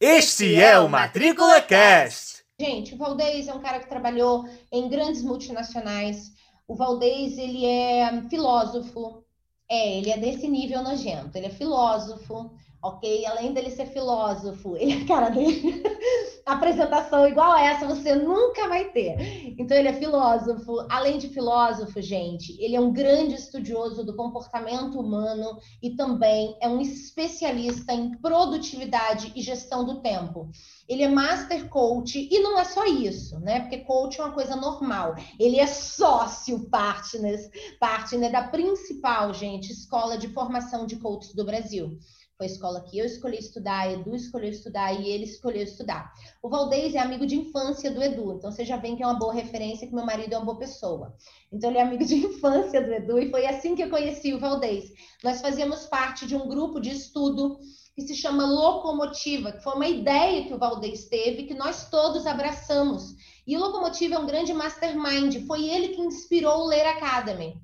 Este é o Matrícula Cast. Gente, o Valdez é um cara que trabalhou em grandes multinacionais. O Valdez, ele é filósofo. É, ele é desse nível nojento. Ele é filósofo, ok? Além dele ser filósofo, ele, cara dele, apresentação igual essa você nunca vai ter. Então, ele é filósofo. Além de filósofo, gente, ele é um grande estudioso do comportamento humano e também é um especialista em produtividade e gestão do tempo. Ele é master coach e não é só isso, né? Porque coach é uma coisa normal. Ele é sócio partner, partner da principal, gente, escola de formação de coaches do Brasil. Foi a escola que eu escolhi estudar, Edu escolheu estudar e ele escolheu estudar. O Valdez é amigo de infância do Edu, então você já vê que é uma boa referência, que meu marido é uma boa pessoa. Então ele é amigo de infância do Edu e foi assim que eu conheci o Valdez. Nós fazíamos parte de um grupo de estudo que se chama Locomotiva, que foi uma ideia que o Valdez teve, que nós todos abraçamos. E o Locomotiva é um grande mastermind, foi ele que inspirou o Ler Academy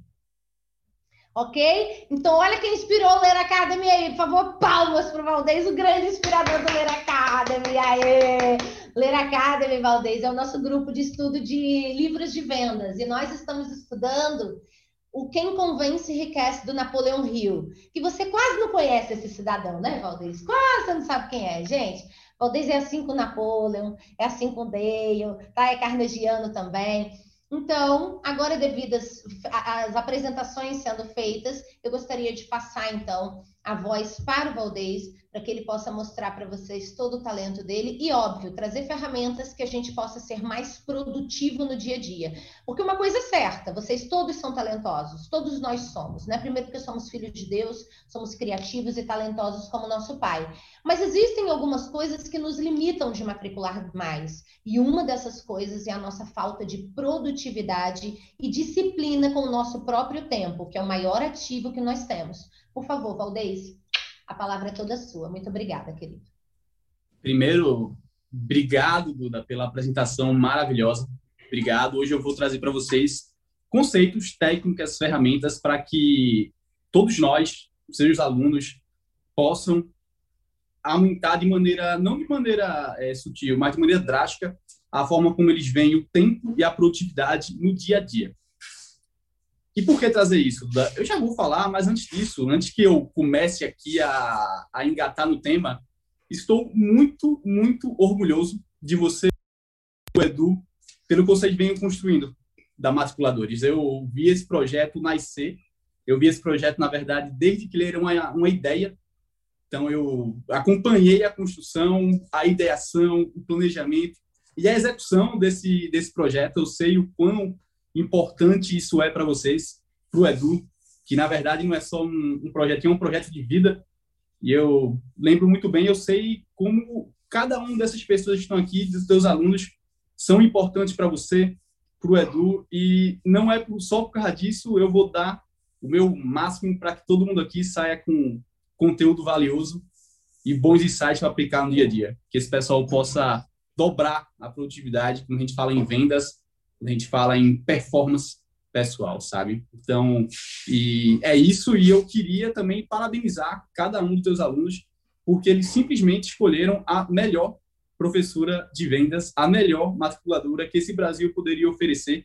ok? Então, olha quem inspirou o Ler Academy aí, por favor, palmas para o Valdez, o grande inspirador do Ler Academy, aê! Ler Academy, Valdez, é o nosso grupo de estudo de livros de vendas, e nós estamos estudando o Quem Convence Enriquece, do Napoleão Hill, que você quase não conhece esse cidadão, né, Valdez? Quase você não sabe quem é, gente. Valdez é assim com Napoleão, é assim com Dale, tá? É carnegiano também. Então, agora devido às, às, apresentações sendo feitas, eu gostaria de passar então a voz para o Valdez para que ele possa mostrar para vocês todo o talento dele e, óbvio, trazer ferramentas que a gente possa ser mais produtivo no dia a dia. Porque uma coisa é certa, vocês todos são talentosos, todos nós somos, né? Primeiro porque somos filhos de Deus, somos criativos e talentosos como nosso pai. Mas existem algumas coisas que nos limitam de matricular mais. E uma dessas coisas é a nossa falta de produtividade e disciplina com o nosso próprio tempo, que é o maior ativo que nós temos. Por favor, Valdez, a palavra é toda sua. Muito obrigada, querido. Primeiro, obrigado, Duda, pela apresentação maravilhosa. Obrigado. Hoje eu vou trazer para vocês conceitos, técnicas, ferramentas para que todos nós, os alunos, possam aumentar de maneira, não de maneira é, sutil, mas de maneira drástica, a forma como eles veem o tempo e a produtividade no dia a dia. E por que trazer isso? Eu já vou falar, mas antes disso, antes que eu comece aqui a, a engatar no tema, estou muito, muito orgulhoso de você, Edu, pelo que vocês vêm construindo da Matriculadores. Eu vi esse projeto nascer, eu vi esse projeto, na verdade, desde que ele era uma, uma ideia. Então, eu acompanhei a construção, a ideação, o planejamento e a execução desse, desse projeto. Eu sei o quão importante isso é para vocês, para o Edu, que na verdade não é só um, um projeto, é um projeto de vida. E eu lembro muito bem, eu sei como cada uma dessas pessoas que estão aqui, dos teus alunos, são importantes para você, para o Edu, e não é só por causa disso eu vou dar o meu máximo para que todo mundo aqui saia com conteúdo valioso e bons insights para aplicar no dia a dia. Que esse pessoal possa dobrar a produtividade, como a gente fala em vendas, a gente fala em performance pessoal, sabe? Então, e é isso, e eu queria também parabenizar cada um dos teus alunos, porque eles simplesmente escolheram a melhor professora de vendas, a melhor matriculadora que esse Brasil poderia oferecer.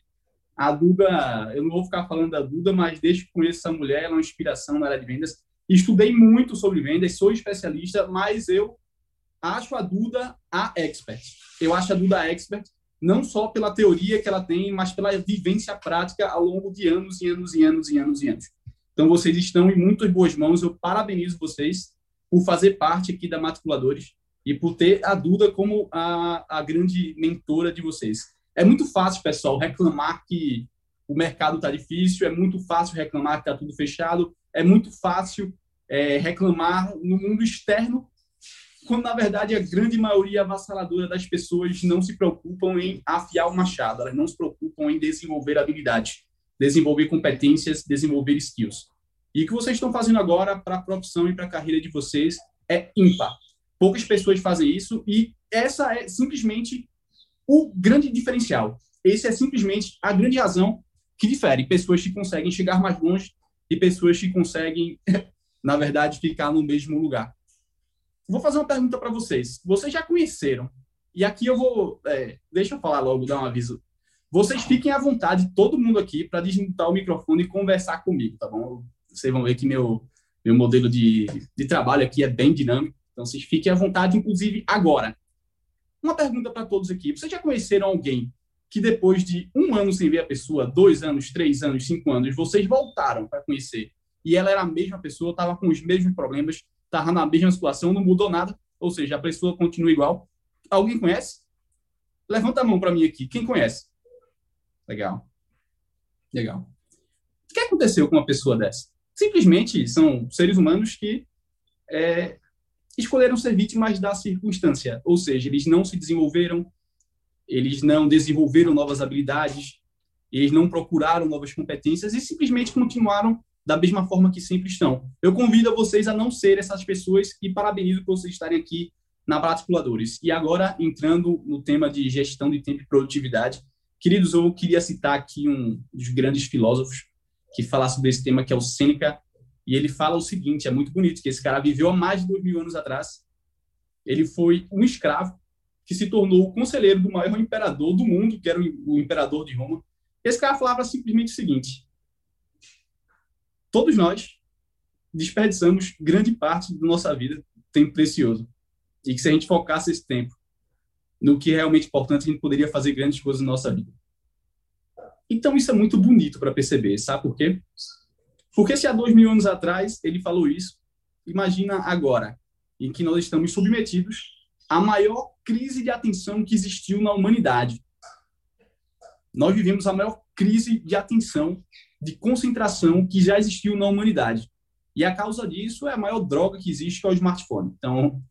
A Duda, eu não vou ficar falando da Duda, mas desde que conheço essa mulher, ela é uma inspiração na área de vendas. Estudei muito sobre vendas, sou especialista, mas eu acho a Duda a expert. Eu acho a Duda a expert não só pela teoria que ela tem, mas pela vivência prática ao longo de anos e anos e anos e anos e anos. Então, vocês estão em muitas boas mãos. Eu parabenizo vocês por fazer parte aqui da Matriculadores e por ter a Duda como a, a grande mentora de vocês. É muito fácil, pessoal, reclamar que o mercado está difícil, é muito fácil reclamar que está tudo fechado, é muito fácil é, reclamar no mundo externo quando na verdade a grande maioria avassaladora das pessoas não se preocupam em afiar o machado, elas não se preocupam em desenvolver habilidades, desenvolver competências, desenvolver skills. E o que vocês estão fazendo agora para a profissão e para a carreira de vocês é ímpar. Poucas pessoas fazem isso e essa é simplesmente o grande diferencial. Esse é simplesmente a grande razão que difere pessoas que conseguem chegar mais longe e pessoas que conseguem, na verdade, ficar no mesmo lugar. Vou fazer uma pergunta para vocês. Vocês já conheceram? E aqui eu vou. É, deixa eu falar logo, dar um aviso. Vocês fiquem à vontade, todo mundo aqui, para desmutar o microfone e conversar comigo, tá bom? Vocês vão ver que meu, meu modelo de, de trabalho aqui é bem dinâmico. Então, vocês fiquem à vontade, inclusive agora. Uma pergunta para todos aqui. Vocês já conheceram alguém que depois de um ano sem ver a pessoa, dois anos, três anos, cinco anos, vocês voltaram para conhecer e ela era a mesma pessoa, estava com os mesmos problemas, estava na mesma situação, não mudou nada, ou seja, a pessoa continua igual. Alguém conhece? Levanta a mão para mim aqui. Quem conhece? Legal. Legal. O que aconteceu com uma pessoa dessa? Simplesmente são seres humanos que é, escolheram ser vítimas da circunstância, ou seja, eles não se desenvolveram, eles não desenvolveram novas habilidades, eles não procuraram novas competências e simplesmente continuaram da mesma forma que sempre estão. Eu convido a vocês a não ser essas pessoas e parabenizo por vocês estarem aqui na Praticuladores. E agora, entrando no tema de gestão de tempo e produtividade, queridos, eu queria citar aqui um dos grandes filósofos que fala sobre esse tema, que é o Sêneca, e ele fala o seguinte, é muito bonito, que esse cara viveu há mais de dois mil anos atrás, ele foi um escravo que se tornou o conselheiro do maior imperador do mundo, que era o imperador de Roma. Esse cara falava simplesmente o seguinte, todos nós desperdiçamos grande parte da nossa vida, tempo precioso. E que se a gente focasse esse tempo no que é realmente importante, a gente poderia fazer grandes coisas na nossa vida. Então, isso é muito bonito para perceber, sabe por quê? Porque se há dois mil anos atrás ele falou isso, imagina agora, em que nós estamos submetidos à maior crise de atenção que existiu na humanidade. Nós vivemos a maior crise de atenção, de concentração que já existiu na humanidade. E a causa disso é a maior droga que existe, que é o smartphone. Então,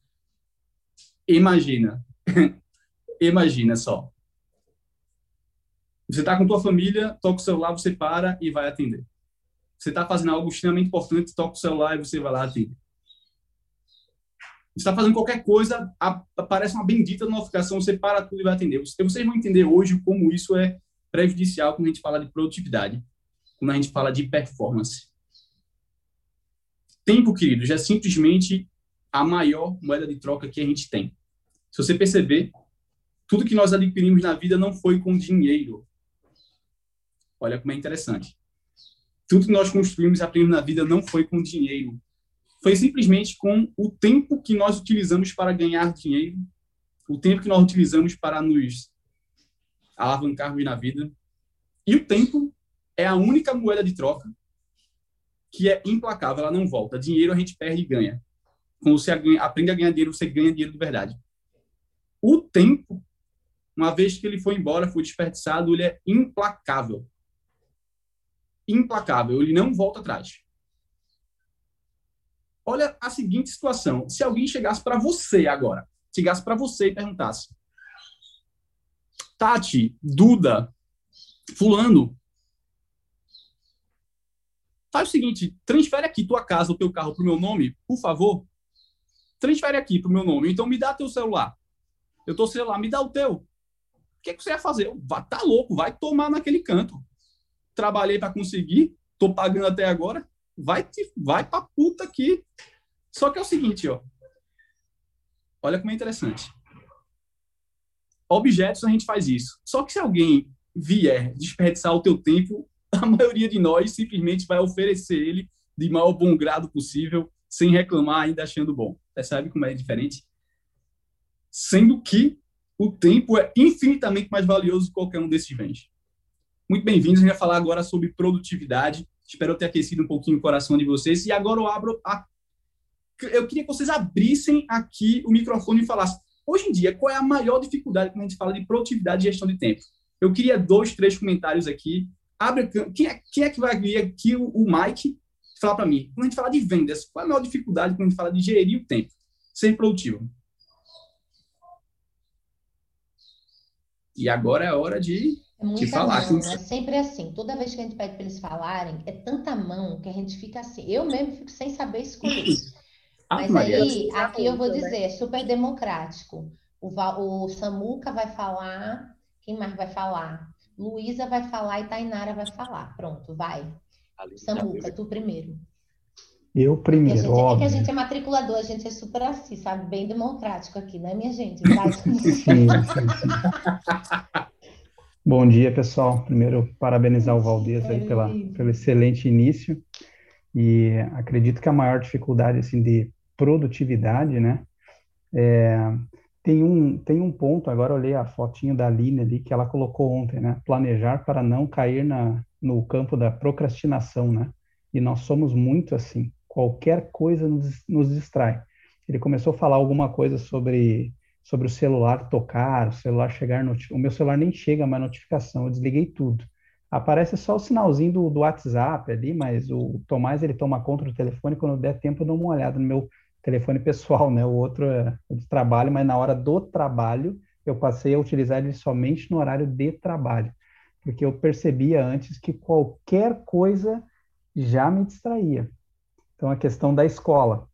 imagina. imagina só. Você está com tua família, toca o celular, você para e vai atender. Você está fazendo algo extremamente importante, toca o celular e você vai lá atender. Você está fazendo qualquer coisa, aparece uma bendita notificação, você para tudo e vai atender. Vocês vão entender hoje como isso é prejudicial quando a gente fala de produtividade, quando a gente fala de performance. Tempo, queridos, é simplesmente a maior moeda de troca que a gente tem. Se você perceber, tudo que nós adquirimos na vida não foi com dinheiro, Olha como é interessante. Tudo que nós construímos e aprendemos na vida não foi com dinheiro. Foi simplesmente com o tempo que nós utilizamos para ganhar dinheiro, o tempo que nós utilizamos para nos alavancarmos na vida. E o tempo é a única moeda de troca que é implacável, ela não volta. Dinheiro a gente perde e ganha. Quando você aprende a ganhar dinheiro, você ganha dinheiro de verdade. O tempo, uma vez que ele foi embora, foi desperdiçado, ele é implacável implacável, ele não volta atrás. Olha a seguinte situação: se alguém chegasse para você agora, chegasse para você e perguntasse, Tati, Duda, Fulano, faz o seguinte, transfere aqui tua casa, o teu carro para o meu nome, por favor. Transfere aqui para o meu nome. Então me dá teu celular. Eu tô celular, me dá o teu. O que, é que você ia fazer? Vai, tá louco, vai tomar naquele canto trabalhei para conseguir, tô pagando até agora, vai te, vai para puta aqui. Só que é o seguinte, ó. Olha como é interessante. Objetos a gente faz isso. Só que se alguém vier desperdiçar o teu tempo, a maioria de nós simplesmente vai oferecer ele de maior bom grado possível, sem reclamar, ainda achando bom. Percebe como é diferente? Sendo que o tempo é infinitamente mais valioso que qualquer um desses bens. Muito bem-vindos. A gente vai falar agora sobre produtividade. Espero ter aquecido um pouquinho o coração de vocês. E agora eu abro a. Eu queria que vocês abrissem aqui o microfone e falassem. Hoje em dia, qual é a maior dificuldade quando a gente fala de produtividade e gestão de tempo? Eu queria dois, três comentários aqui. Abre quem é, quem é que vai vir aqui? O, o Mike falar para mim. Quando a gente fala de vendas, qual é a maior dificuldade quando a gente fala de gerir o tempo? Ser produtivo. E agora é a hora de é muita falar, mão, é sempre assim. Toda vez que a gente pede para eles falarem, é tanta mão que a gente fica assim. Eu mesmo fico sem saber escolher. Ah, Mas aí, aqui eu vou né? dizer, é super democrático. O, o Samuca vai falar, quem mais vai falar? Luísa vai falar e Tainara vai falar. Pronto, vai. Samuca, tu primeiro. Eu primeiro, é que, óbvio. É que a gente é matriculador, a gente é super assim, sabe? Bem democrático aqui, né, minha gente? sim, sim, sim. Bom dia, pessoal. Primeiro, parabenizar o Valdez aí pela, pelo excelente início. E acredito que a maior dificuldade assim, de produtividade, né? É, tem, um, tem um ponto, agora olhei a fotinho da Aline ali, que ela colocou ontem, né? Planejar para não cair na, no campo da procrastinação, né? E nós somos muito assim. Qualquer coisa nos, nos distrai. Ele começou a falar alguma coisa sobre sobre o celular tocar, o celular chegar, no, o meu celular nem chega mais notificação, eu desliguei tudo. Aparece só o sinalzinho do, do WhatsApp ali, mas o Tomás ele toma conta do telefone, quando der tempo eu dou uma olhada no meu telefone pessoal, né? O outro é de trabalho, mas na hora do trabalho eu passei a utilizar ele somente no horário de trabalho, porque eu percebia antes que qualquer coisa já me distraía. Então a questão da escola,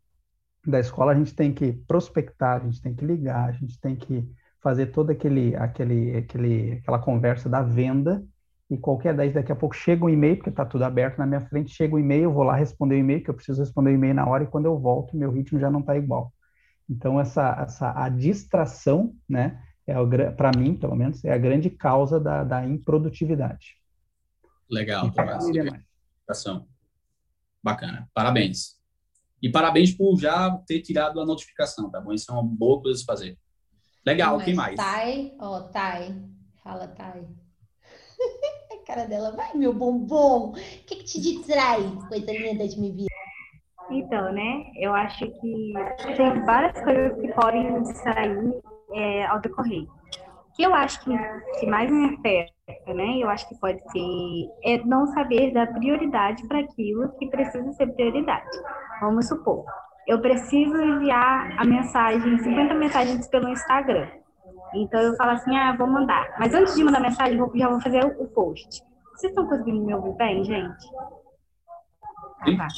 da escola, a gente tem que prospectar, a gente tem que ligar, a gente tem que fazer toda aquele, aquele, aquele, aquela conversa da venda e qualquer daí daqui a pouco chega um e-mail, porque está tudo aberto na minha frente, chega um e-mail, eu vou lá responder o e-mail, que eu preciso responder o e-mail na hora, e quando eu volto, meu ritmo já não está igual. Então, essa, essa, a distração, né, é para mim, pelo menos, é a grande causa da, da improdutividade. Legal, Tomás. Bacana. Parabéns. E parabéns por já ter tirado a notificação, tá bom? Isso é uma boa coisa de fazer. Legal, Mas, quem mais? Thay, ó, oh, Thay. Fala, Thay. cara dela, vai, meu bombom. O que, que te distrai, coisa linda de me ver? Então, né, eu acho que tem várias coisas que podem distrair é, ao decorrer. O que eu acho que, que mais me afeta, né, eu acho que pode ser, é não saber dar prioridade para aquilo que precisa ser prioridade. Vamos supor, eu preciso enviar a mensagem, 50 mensagens pelo Instagram. Então eu falo assim, ah, vou mandar. Mas antes de mandar mensagem, eu já vou fazer o post. Vocês estão conseguindo me ouvir bem, gente? Ah, tá.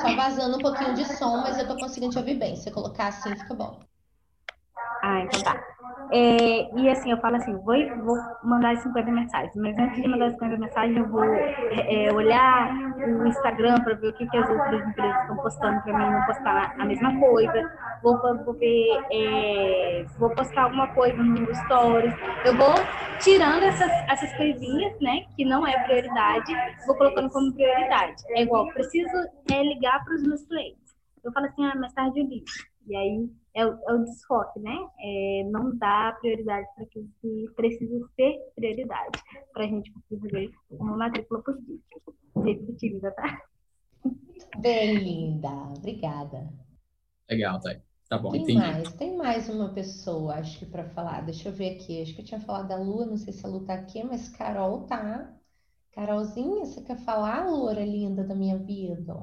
Só vazando um pouquinho de som, mas eu tô conseguindo te ouvir bem. Se eu colocar assim, fica bom. Ah, então tá. É, e assim, eu falo assim, vou, vou mandar as 50 mensagens, mas antes de mandar as 50 mensagens, eu vou é, olhar o Instagram para ver o que, que as outras empresas estão postando para mim não postar a mesma coisa. Vou, vou ver, é, vou postar alguma coisa no Stories. Eu vou tirando essas, essas coisinhas, né, que não é prioridade, vou colocando como prioridade. É igual, preciso é, ligar para os meus clientes. Eu falo assim, ah, mais tarde eu ligo. E aí é o, é o desfoque, né? É não dar prioridade para aquilo que precisa ser prioridade, para a gente conseguir ver uma matrícula positiva. Repetitiva, tá? Bem linda, obrigada. Legal, tá. Tá bom, tem entendi. mais, tem mais uma pessoa, acho que para falar. Deixa eu ver aqui. Acho que eu tinha falado da Lu, não sei se a Lu tá aqui, mas Carol tá. Carolzinha, você quer falar, Loura linda da minha vida?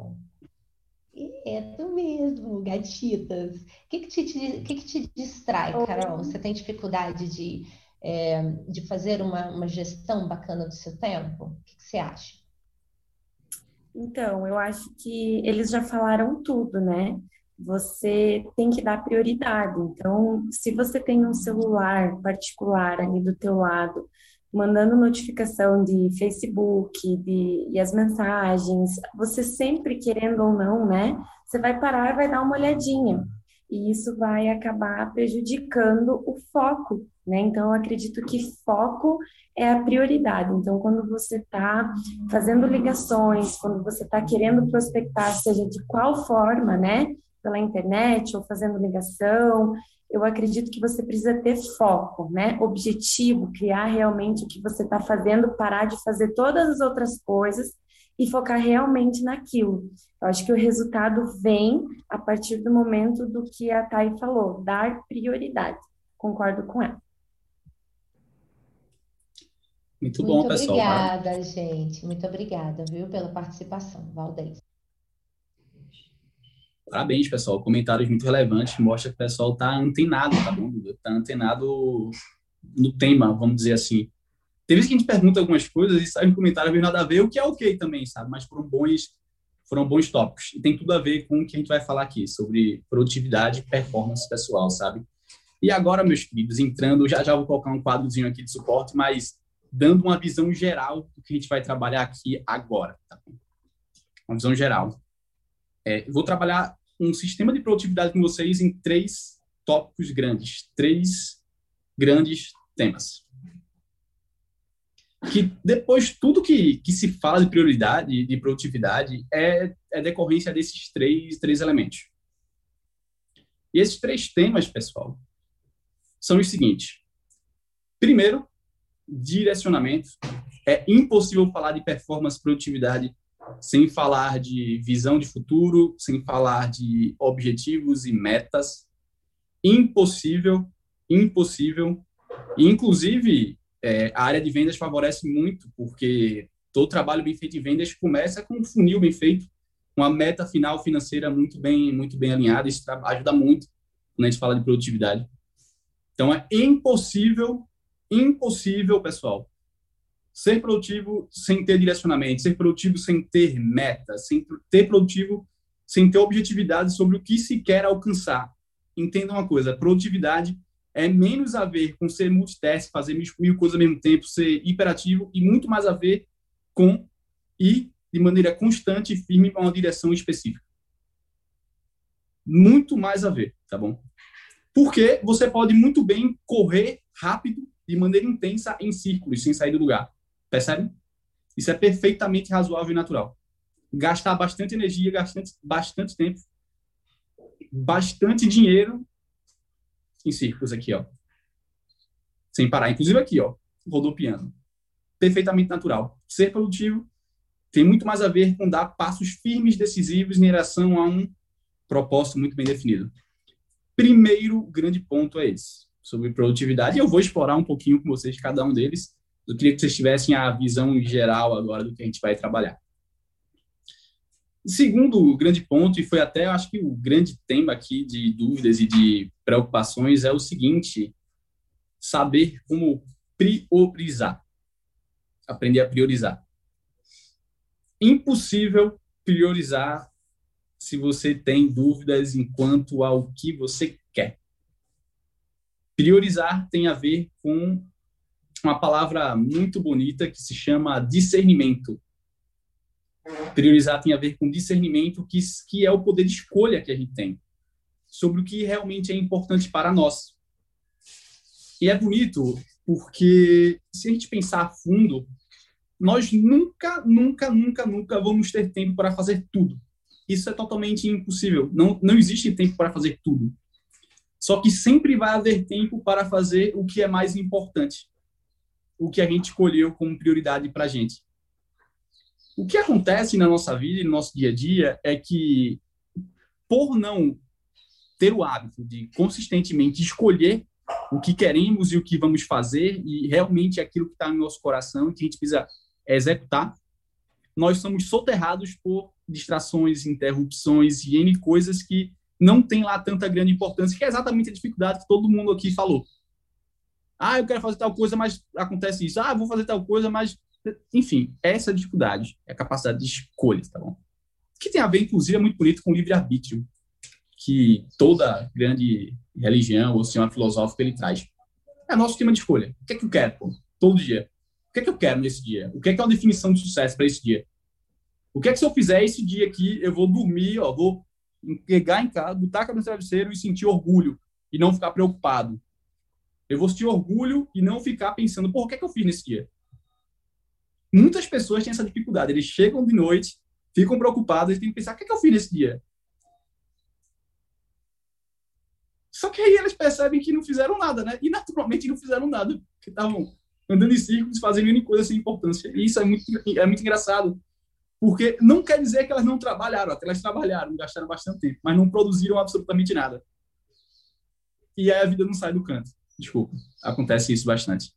É tu mesmo, gatitas. O que que te, que que te distrai, Carol? Você tem dificuldade de, é, de fazer uma, uma gestão bacana do seu tempo? O que, que você acha? Então, eu acho que eles já falaram tudo, né? Você tem que dar prioridade. Então, se você tem um celular particular ali do teu lado, mandando notificação de Facebook, de, e as mensagens, você sempre querendo ou não, né? Você vai parar e vai dar uma olhadinha. E isso vai acabar prejudicando o foco, né? Então, eu acredito que foco é a prioridade. Então, quando você está fazendo ligações, quando você está querendo prospectar, seja de qual forma, né? Pela internet ou fazendo ligação, eu acredito que você precisa ter foco, né? Objetivo, criar realmente o que você está fazendo, parar de fazer todas as outras coisas e focar realmente naquilo. Eu acho que o resultado vem a partir do momento do que a Thay falou, dar prioridade. Concordo com ela. Muito bom, Muito pessoal. obrigada, gente. Muito obrigada, viu, pela participação, Valdez. Parabéns, pessoal. Comentários muito relevantes. Mostra que o pessoal está antenado, tá bom, Está antenado no tema, vamos dizer assim. Tem vezes que a gente pergunta algumas coisas e sai um comentário meio nada a ver, o que é ok também, sabe? Mas foram bons, foram bons tópicos. E tem tudo a ver com o que a gente vai falar aqui, sobre produtividade e performance pessoal, sabe? E agora, meus queridos, entrando, já já vou colocar um quadrozinho aqui de suporte, mas dando uma visão geral do que a gente vai trabalhar aqui agora, tá? Uma visão geral. É, vou trabalhar um sistema de produtividade com vocês em três tópicos grandes, três grandes temas. Que depois tudo que, que se fala de prioridade, de produtividade, é, é decorrência desses três, três elementos. E esses três temas, pessoal, são os seguintes. Primeiro, direcionamento. É impossível falar de performance produtividade sem falar de visão de futuro, sem falar de objetivos e metas. Impossível, impossível. E, inclusive, é, a área de vendas favorece muito, porque todo trabalho bem feito em vendas começa com um funil bem feito, uma meta final financeira muito bem, muito bem alinhada. Isso ajuda muito quando a gente fala de produtividade. Então, é impossível, impossível, pessoal, ser produtivo sem ter direcionamento, ser produtivo sem ter meta, sem ter produtivo sem ter objetividade sobre o que se quer alcançar. Entenda uma coisa, produtividade é menos a ver com ser multitask, fazer mil coisas ao mesmo tempo, ser hiperativo e muito mais a ver com ir de maneira constante e firme para uma direção específica. Muito mais a ver, tá bom? Porque você pode muito bem correr rápido, de maneira intensa, em círculos, sem sair do lugar. Percebe? Isso é perfeitamente razoável e natural. Gastar bastante energia, bastante, bastante tempo, bastante dinheiro em círculos aqui, ó. Sem parar. Inclusive aqui, ó, rodopiando. Perfeitamente natural. Ser produtivo tem muito mais a ver com dar passos firmes, decisivos em direção a um propósito muito bem definido. Primeiro grande ponto é esse, sobre produtividade. Eu vou explorar um pouquinho com vocês cada um deles eu queria que vocês tivessem a visão geral agora do que a gente vai trabalhar. Segundo grande ponto, e foi até, acho que o grande tema aqui de dúvidas e de preocupações, é o seguinte: saber como priorizar. Aprender a priorizar. Impossível priorizar se você tem dúvidas enquanto ao que você quer. Priorizar tem a ver com uma palavra muito bonita que se chama discernimento. Priorizar tem a ver com discernimento, que, que é o poder de escolha que a gente tem sobre o que realmente é importante para nós. E é bonito porque, se a gente pensar a fundo, nós nunca, nunca, nunca, nunca vamos ter tempo para fazer tudo. Isso é totalmente impossível. Não, não existe tempo para fazer tudo. Só que sempre vai haver tempo para fazer o que é mais importante o que a gente escolheu como prioridade para a gente. O que acontece na nossa vida e no nosso dia a dia é que, por não ter o hábito de consistentemente escolher o que queremos e o que vamos fazer, e realmente aquilo que está no nosso coração e que a gente precisa executar, nós somos soterrados por distrações, interrupções e N coisas que não tem lá tanta grande importância, que é exatamente a dificuldade que todo mundo aqui falou. Ah, eu quero fazer tal coisa, mas acontece isso. Ah, vou fazer tal coisa, mas. Enfim, essa é a dificuldade, é a capacidade de escolha, tá bom? Que tem a ver, inclusive, é muito bonito com o livre-arbítrio, que toda grande religião ou sistema filosófico ele traz. É nosso tema de escolha. O que é que eu quero, pô? Todo dia. O que é que eu quero nesse dia? O que é que é uma definição de sucesso para esse dia? O que é que se eu fizer esse dia aqui, eu vou dormir, ó, vou pegar em casa, botar a cabeça no travesseiro e sentir orgulho e não ficar preocupado eu vou sentir orgulho e não ficar pensando, por que é que eu fiz nesse dia? Muitas pessoas têm essa dificuldade. Eles chegam de noite, ficam preocupados e têm que pensar, o que é que eu fiz nesse dia? Só que aí eles percebem que não fizeram nada, né? E naturalmente não fizeram nada, porque estavam andando em círculos, fazendo N coisa sem importância. E isso é muito, é muito engraçado, porque não quer dizer que elas não trabalharam, até elas trabalharam, gastaram bastante tempo, mas não produziram absolutamente nada. E aí a vida não sai do canto. Desculpa, acontece isso bastante.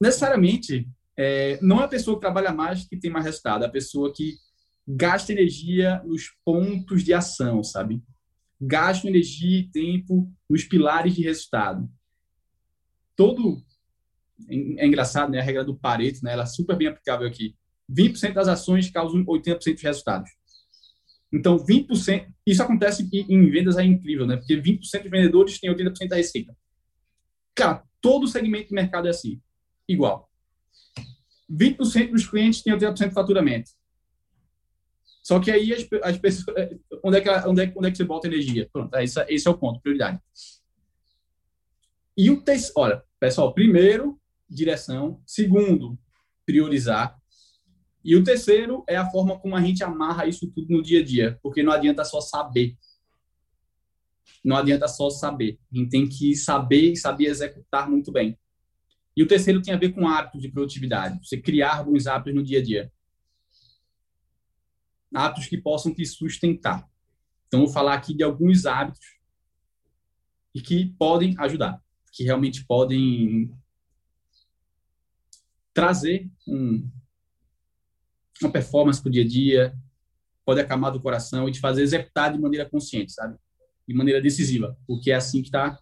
Necessariamente, é, não é a pessoa que trabalha mais que tem mais resultado, é a pessoa que gasta energia nos pontos de ação, sabe? Gasta energia e tempo nos pilares de resultado. Todo. É engraçado, né? A regra do Pareto, né? Ela é super bem aplicável aqui. 20% das ações causam 80% dos resultados. Então, 20%, isso acontece em vendas é incrível, né? Porque 20% dos vendedores têm 80% da receita. Cara, todo segmento de mercado é assim, igual. 20% dos clientes têm 80% de faturamento. Só que aí as, as pessoas. Onde é, que, onde, é, onde é que você bota energia? Pronto, esse, esse é o ponto, prioridade. E o terceiro. Olha, pessoal, primeiro, direção. Segundo, priorizar. E o terceiro é a forma como a gente amarra isso tudo no dia a dia, porque não adianta só saber. Não adianta só saber. A gente tem que saber e saber executar muito bem. E o terceiro tem a ver com hábitos de produtividade. Você criar alguns hábitos no dia a dia. Hábitos que possam te sustentar. Então, vou falar aqui de alguns hábitos e que podem ajudar, que realmente podem trazer um, uma performance para o dia a dia, pode acalmar do coração e te fazer executar de maneira consciente, sabe? De maneira decisiva, porque é assim que tá,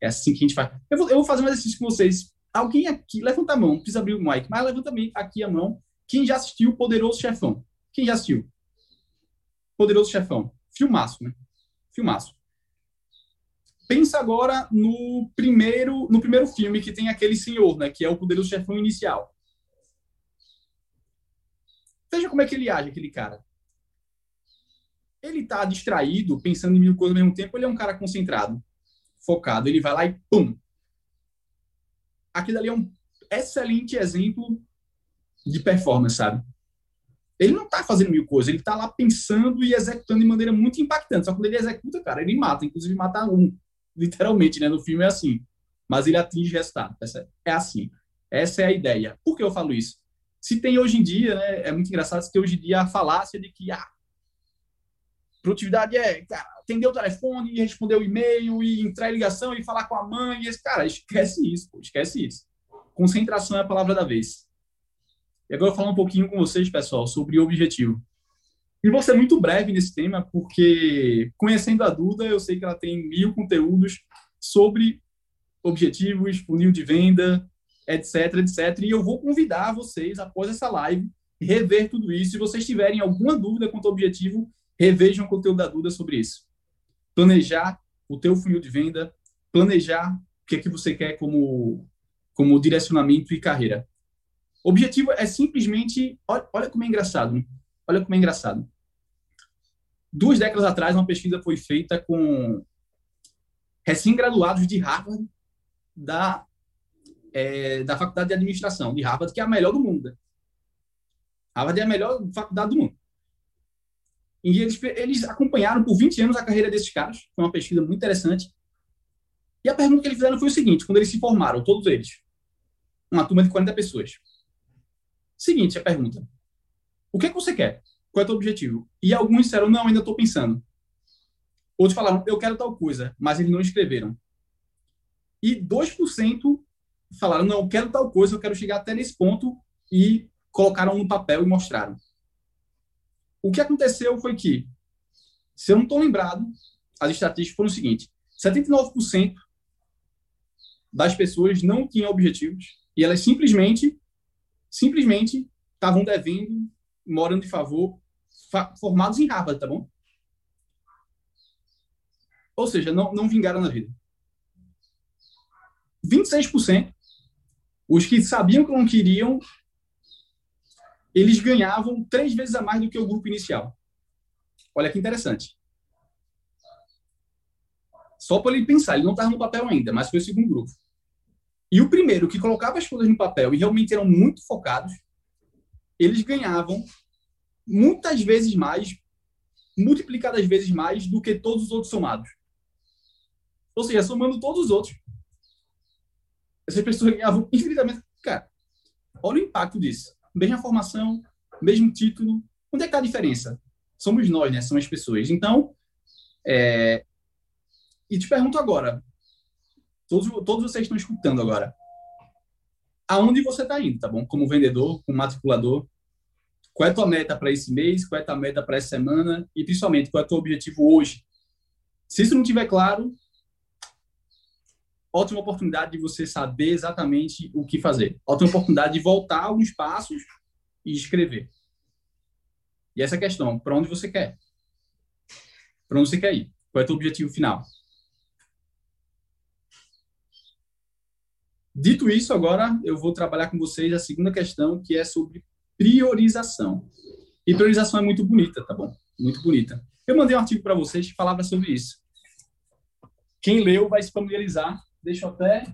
é assim que a gente faz. Eu vou, eu vou fazer um exercício com vocês. Alguém aqui, levanta a mão, não precisa abrir o mic, mas levanta aqui a mão. Quem já assistiu o Poderoso Chefão? Quem já assistiu? Poderoso Chefão. Filmaço, né? Filmaço. Pensa agora no primeiro, no primeiro filme que tem aquele senhor, né? Que é o Poderoso Chefão inicial. Veja como é que ele age, aquele cara. Ele tá distraído, pensando em mil coisas ao mesmo tempo, ele é um cara concentrado, focado. Ele vai lá e pum! Aquilo ali é um excelente exemplo de performance, sabe? Ele não tá fazendo mil coisas, ele tá lá pensando e executando de maneira muito impactante. Só que quando ele executa, cara, ele mata, inclusive mata um. Literalmente, né? No filme é assim. Mas ele atinge resultado. É assim. Essa é a ideia. Por que eu falo isso? Se tem hoje em dia, né, é muito engraçado se tem hoje em dia a falácia de que ah, produtividade é cara, atender o telefone, responder o e-mail, e entrar em ligação e falar com a mãe. E cara, esquece isso, pô, esquece isso. Concentração é a palavra da vez. E agora eu vou falar um pouquinho com vocês, pessoal, sobre objetivo. E vou ser muito breve nesse tema, porque conhecendo a Duda, eu sei que ela tem mil conteúdos sobre objetivos, funil de venda, etc, etc. E eu vou convidar vocês, após essa live, rever tudo isso. Se vocês tiverem alguma dúvida quanto ao objetivo, revejam o conteúdo da Duda sobre isso. Planejar o teu funil de venda, planejar o que é que você quer como, como direcionamento e carreira. O objetivo é simplesmente, olha, olha como é engraçado, olha como é engraçado. Duas décadas atrás, uma pesquisa foi feita com recém-graduados de Harvard da é, da Faculdade de Administração de Harvard, que é a melhor do mundo. Harvard é a melhor faculdade do mundo. E eles, eles acompanharam por 20 anos a carreira desses caras. Foi uma pesquisa muito interessante. E a pergunta que eles fizeram foi o seguinte: quando eles se formaram, todos eles, uma turma de 40 pessoas. Seguinte, a pergunta: o que é que você quer? Qual é o teu objetivo? E alguns disseram: não, ainda estou pensando. Outros falaram: eu quero tal coisa, mas eles não escreveram. E 2% falaram, não, eu quero tal coisa, eu quero chegar até nesse ponto e colocaram no papel e mostraram. O que aconteceu foi que, se eu não estou lembrado, as estatísticas foram o seguinte: 79% das pessoas não tinham objetivos e elas simplesmente, simplesmente estavam devendo, morando de favor, fa formados em Harvard, tá bom? Ou seja, não, não vingaram na vida. 26% os que sabiam que não queriam, eles ganhavam três vezes a mais do que o grupo inicial. Olha que interessante. Só para ele pensar, ele não estava no papel ainda, mas foi o segundo grupo. E o primeiro, que colocava as coisas no papel e realmente eram muito focados, eles ganhavam muitas vezes mais, multiplicadas vezes mais do que todos os outros somados. Ou seja, somando todos os outros, essas pessoas ganhavam infinitamente. Cara, olha o impacto disso. Mesma formação, mesmo título. Onde é que está a diferença? Somos nós, né? São as pessoas. Então, é... e te pergunto agora, todos, todos vocês estão escutando agora, aonde você está indo, tá bom? Como vendedor, como matriculador, qual é a tua meta para esse mês, qual é a tua meta para essa semana e, principalmente, qual é o teu objetivo hoje? Se isso não estiver claro, ótima oportunidade de você saber exatamente o que fazer. Ótima oportunidade de voltar alguns passos e escrever. E essa é questão, para onde você quer? Para onde você quer ir? Qual é o teu objetivo final? Dito isso, agora eu vou trabalhar com vocês a segunda questão, que é sobre priorização. E priorização é muito bonita, tá bom? Muito bonita. Eu mandei um artigo para vocês que falava sobre isso. Quem leu vai se familiarizar. Deixa eu até.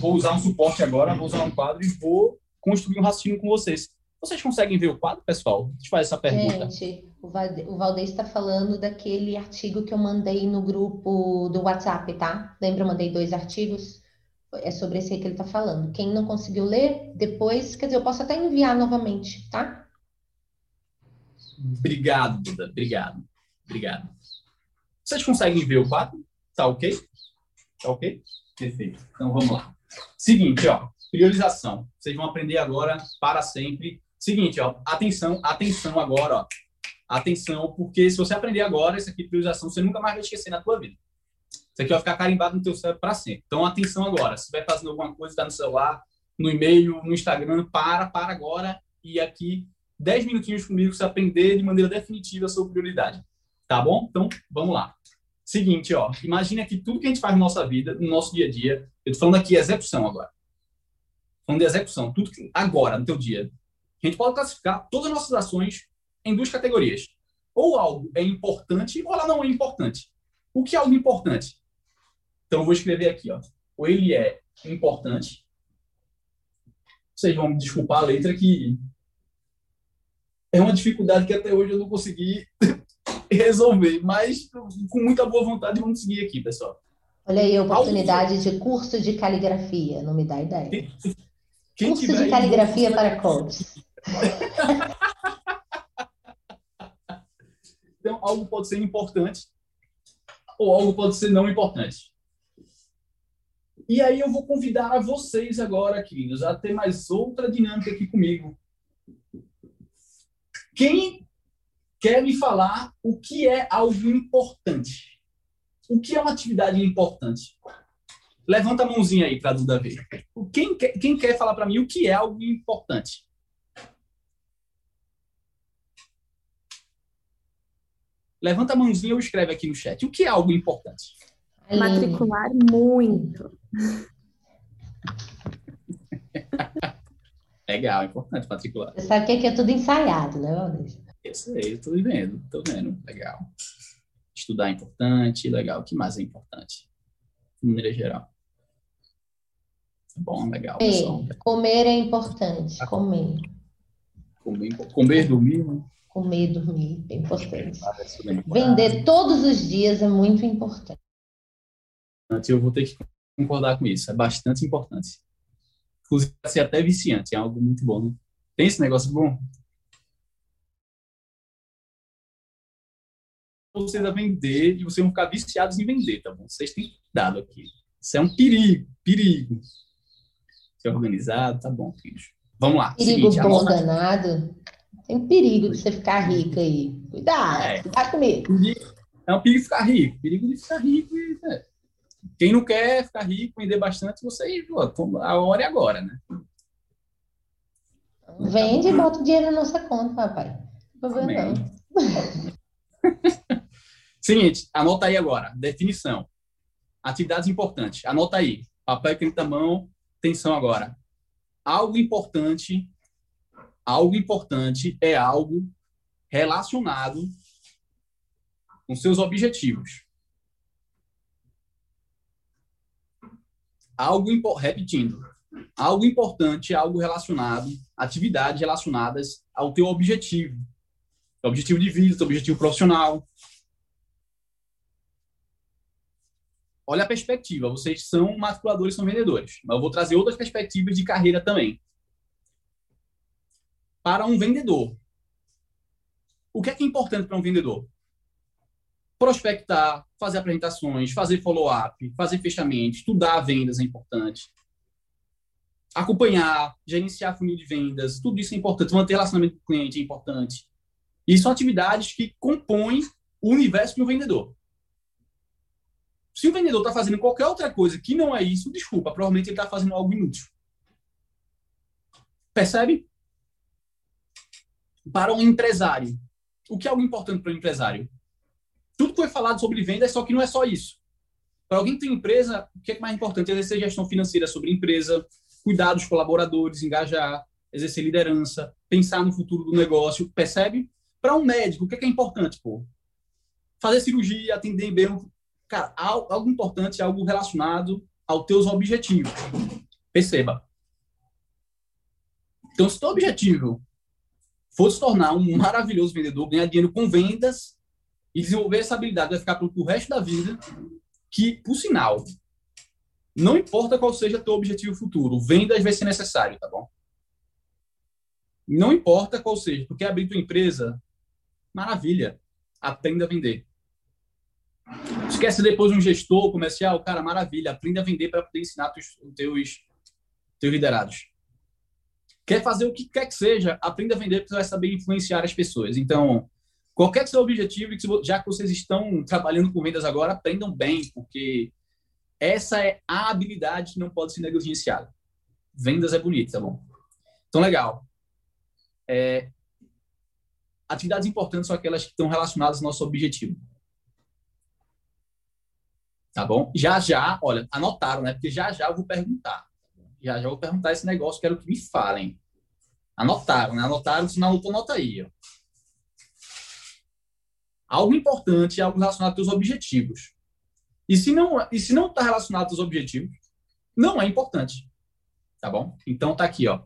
Vou usar um suporte agora, vou usar um quadro e vou construir um raciocínio com vocês. Vocês conseguem ver o quadro, pessoal? Deixa eu fazer essa pergunta. Gente, o Valdez está falando daquele artigo que eu mandei no grupo do WhatsApp, tá? Lembra? Eu mandei dois artigos. É sobre esse aí que ele está falando. Quem não conseguiu ler, depois, quer dizer, eu posso até enviar novamente, tá? Obrigado, Duda. Obrigado. Obrigado. Vocês conseguem ver o quadro? Tá ok? Tá ok? Perfeito. Então vamos lá. Seguinte, ó. Priorização. Vocês vão aprender agora para sempre. Seguinte, ó. Atenção, atenção agora, ó. Atenção, porque se você aprender agora, isso aqui, priorização, você nunca mais vai esquecer na tua vida. Isso aqui vai ficar carimbado no teu cérebro para sempre. Então, atenção agora. Se estiver fazendo alguma coisa, está no celular, no e-mail, no Instagram, para, para agora. E aqui, 10 minutinhos comigo, você aprender de maneira definitiva sobre prioridade. Tá bom? Então, vamos lá. Seguinte, ó. Imagine aqui tudo que a gente faz na nossa vida, no nosso dia a dia. Eu tô falando aqui execução agora. Falando de execução. Tudo que, agora, no teu dia. A gente pode classificar todas as nossas ações em duas categorias. Ou algo é importante, ou ela não é importante. O que é algo importante? Então, eu vou escrever aqui, ó. Ou ele é importante. Vocês vão me desculpar a letra que é uma dificuldade que até hoje eu não consegui resolver, mas com muita boa vontade vamos seguir aqui, pessoal. Olha aí a oportunidade de curso de caligrafia, não me dá ideia. Quem, quem curso de caligrafia para coaches. então, algo pode ser importante ou algo pode ser não importante. E aí eu vou convidar a vocês agora, queridos, a ter mais outra dinâmica aqui comigo. Quem quer me falar o que é algo importante? O que é uma atividade importante? Levanta a mãozinha aí para a Duda ver. Quem quer, quem quer falar para mim o que é algo importante? Levanta a mãozinha ou escreve aqui no chat. O que é algo importante? Matricular muito. Legal, é importante matricular. Você sabe que é tudo ensaiado, né, Valdir? Isso aí, eu tô vendo, tô vendo. Legal. Estudar é importante, legal. O que mais é importante? De maneira geral. Tá bom, legal. Comer, comer é importante, comer. Comer, comer dormir, né? Comer, dormir, é importante. Vender todos os dias é muito importante. Eu vou ter que concordar com isso, é bastante importante. Inclusive, ser até viciante, é algo muito bom, né? Tem esse negócio bom? Vocês a vender e vocês vão ficar viciados em vender, tá bom? Vocês têm dado aqui. Isso é um perigo, perigo. Ser organizado, tá bom, filhos. Vamos lá. Perigo Seguinte, bom danado. Tem perigo de você ficar rico aí. Cuidado, é. cuidado comigo. É um perigo ficar rico. Perigo de ficar rico. E, né? Quem não quer ficar rico, vender bastante, você pô, a hora é agora, né? Vende e bota o dinheiro na nossa conta, papai. Não problema não. Seguinte, anota aí agora. Definição. Atividades importantes. Anota aí. Papel e caneta mão. Atenção agora. Algo importante. Algo importante é algo relacionado com seus objetivos. Algo repetindo. Algo importante é algo relacionado, atividades relacionadas ao teu objetivo. Objetivo de vida, objetivo profissional, olha a perspectiva. Vocês são matriculadores, são vendedores. Mas eu vou trazer outras perspectivas de carreira também. Para um vendedor, o que é, que é importante para um vendedor? Prospectar, fazer apresentações, fazer follow-up, fazer fechamento, estudar vendas é importante. Acompanhar, gerenciar funil de vendas, tudo isso é importante. Manter relacionamento com o cliente é importante. E são atividades que compõem o universo de um vendedor. Se o vendedor está fazendo qualquer outra coisa que não é isso, desculpa, provavelmente ele está fazendo algo inútil. Percebe? Para um empresário, o que é algo importante para o empresário? Tudo foi falado sobre vendas, só que não é só isso. Para alguém que tem empresa, o que é mais importante? Exercer gestão financeira sobre a empresa, cuidar dos colaboradores, engajar, exercer liderança, pensar no futuro do negócio, percebe? Para um médico, o que é, que é importante, pô? Fazer cirurgia, atender bem. Cara, algo importante, algo relacionado aos teus objetivos. Perceba. Então, se teu objetivo for se tornar um maravilhoso vendedor, ganhar dinheiro com vendas e desenvolver essa habilidade, vai ficar para o resto da vida, que, por sinal, não importa qual seja teu objetivo futuro, vendas vai ser necessário, tá bom? Não importa qual seja, porque abrir tua empresa, maravilha, aprenda a vender. Esquece depois um gestor comercial, cara, maravilha, aprenda a vender para poder ensinar os teus, teus liderados. Quer fazer o que quer que seja, aprenda a vender porque você vai saber influenciar as pessoas. Então, qualquer que seja o objetivo, já que vocês estão trabalhando com vendas agora, aprendam bem, porque essa é a habilidade que não pode ser negligenciada. Vendas é bonito, tá bom? Então, legal. É, atividades importantes são aquelas que estão relacionadas ao nosso objetivo. Tá bom? Já já, olha, anotaram, né? Porque já já eu vou perguntar. Já já vou perguntar esse negócio, quero que me falem. Anotaram, né? Anotaram, se não anotou, anota aí. Ó. Algo importante é algo relacionado aos objetivos. E se não e se não está relacionado aos objetivos, não é importante. Tá bom? Então tá aqui, ó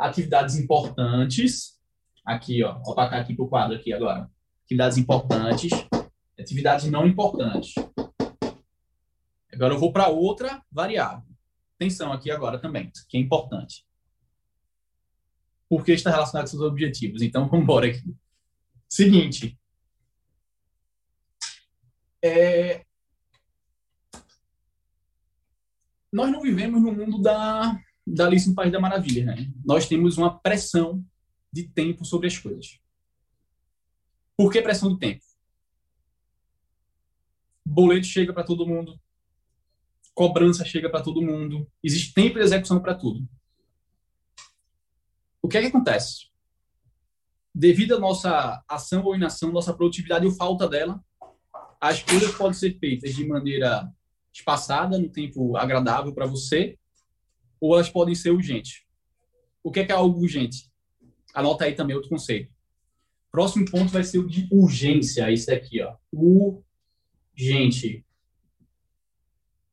atividades importantes. Aqui, ó, vou apagar aqui para o quadro aqui agora. Atividades importantes, atividades não importantes. Agora eu vou para outra variável. Atenção aqui agora também, que é importante. Porque está relacionado com seus objetivos. Então, vamos embora aqui. Seguinte. É... Nós não vivemos no mundo da da Alice no País da Maravilha. Né? Nós temos uma pressão de tempo sobre as coisas. Por que pressão de tempo? Boleto chega para todo mundo, cobrança chega para todo mundo, existe tempo de execução para tudo. O que é que acontece? Devido à nossa ação ou inação, nossa produtividade ou falta dela, as coisas podem ser feitas de maneira espaçada, no tempo agradável para você, ou elas podem ser urgentes. O que é, que é algo urgente? Anota aí também outro conceito. Próximo ponto vai ser o de urgência, isso aqui, ó. Urgente.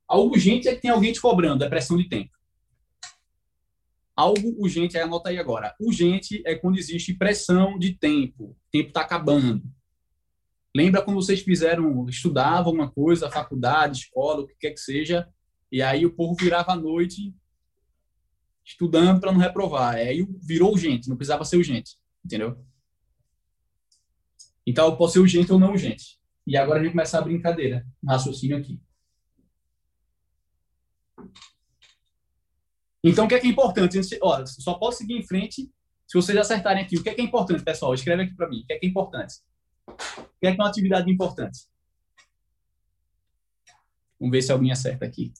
Algo urgente é que tem alguém te cobrando, é pressão de tempo. Algo urgente, aí anota aí agora. Urgente é quando existe pressão de tempo. O tempo está acabando. Lembra quando vocês fizeram, estudavam alguma coisa, faculdade, escola, o que quer que seja, e aí o povo virava à noite estudando para não reprovar. Aí virou urgente, não precisava ser urgente, entendeu? Então, eu posso ser urgente ou não urgente. E agora a gente começa a brincadeira, um raciocínio aqui. Então, o que é, que é importante? Ó, só posso seguir em frente se vocês acertarem aqui. O que é, que é importante, pessoal? Escreve aqui para mim. O que é, que é importante? O que é, que é uma atividade importante? Vamos ver se alguém acerta aqui.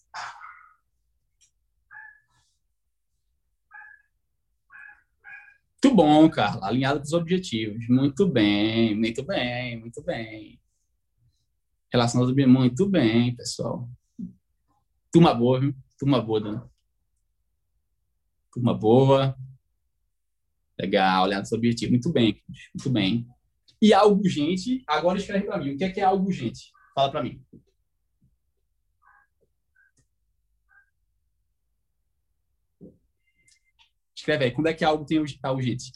Muito bom, Carla. Alinhado com os objetivos. Muito bem, muito bem, muito bem. Aos objetivos. Muito bem, pessoal. Turma boa, viu? Turma boa, dona. Turma boa. Legal, alinhado com os objetivos. Muito bem, muito bem. E algo urgente, agora escreve para mim. O que é, que é algo urgente? Fala para mim. Escreve aí, quando é que algo tem a urgência?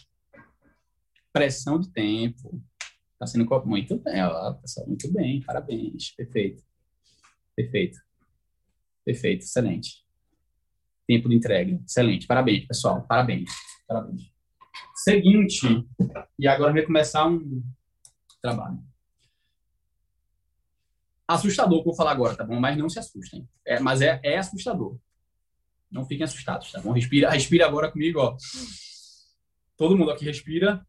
Pressão de tempo. Está sendo muito bem, ó, pessoal, muito bem, parabéns, perfeito. Perfeito. Perfeito, excelente. Tempo de entrega, excelente, parabéns, pessoal, parabéns, parabéns. Seguinte, e agora vai começar um trabalho. Assustador que eu vou falar agora, tá bom? Mas não se assustem. É, mas é, é assustador. Não fiquem assustados, tá bom? Respira, respira agora comigo, ó. Todo mundo aqui respira.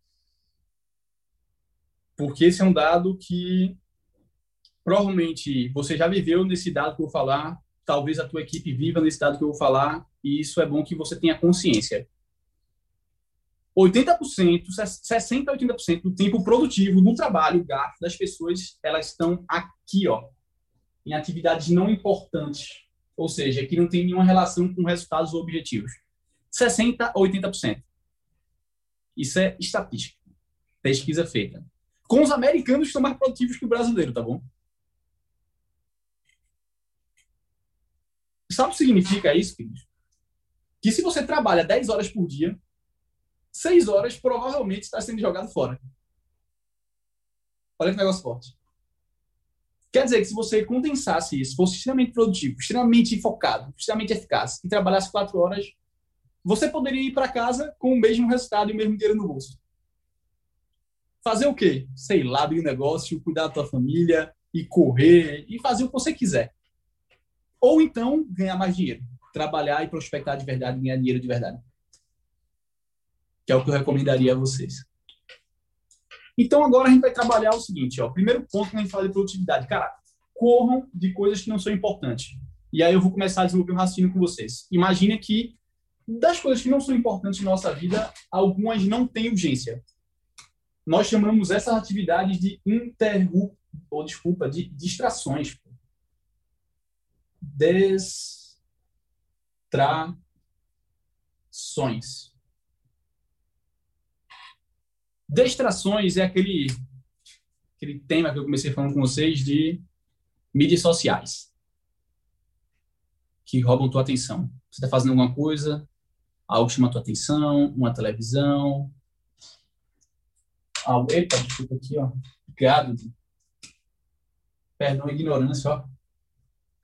Porque esse é um dado que provavelmente você já viveu nesse dado que eu vou falar, talvez a tua equipe viva nesse dado que eu vou falar, e isso é bom que você tenha consciência. 80%, 60 a 80% do tempo produtivo no trabalho, gasto das pessoas, elas estão aqui, ó, em atividades não importantes ou seja, que não tem nenhuma relação com resultados ou objetivos. 60% a 80%. Isso é estatística. Pesquisa feita. Com os americanos que são mais produtivos que o brasileiro, tá bom? Sabe o que significa isso, queridos? Que se você trabalha 10 horas por dia, 6 horas provavelmente está sendo jogado fora. Olha que negócio forte. Quer dizer que se você condensasse isso, fosse extremamente produtivo, extremamente focado, extremamente eficaz e trabalhasse 4 horas, você poderia ir para casa com o mesmo resultado e o mesmo dinheiro no bolso. Fazer o quê? Sei lá, abrir um negócio, cuidar da tua família e correr e fazer o que você quiser. Ou então ganhar mais dinheiro, trabalhar e prospectar de verdade, ganhar dinheiro de verdade. Que é o que eu recomendaria a vocês. Então agora a gente vai trabalhar o seguinte, ó. Primeiro ponto que a gente fala de produtividade, cara, corram de coisas que não são importantes. E aí eu vou começar a desenvolver um raciocínio com vocês. Imagine que das coisas que não são importantes na nossa vida, algumas não têm urgência. Nós chamamos essas atividades de interrup... ou desculpa, de distrações distrações. Distrações é aquele, aquele tema que eu comecei falando com vocês de mídias sociais que roubam tua atenção. Você está fazendo alguma coisa, algo chama tua atenção, uma televisão. Algo... Eita, desculpa aqui, ó. Obrigado. Perdão a ignorância, ó.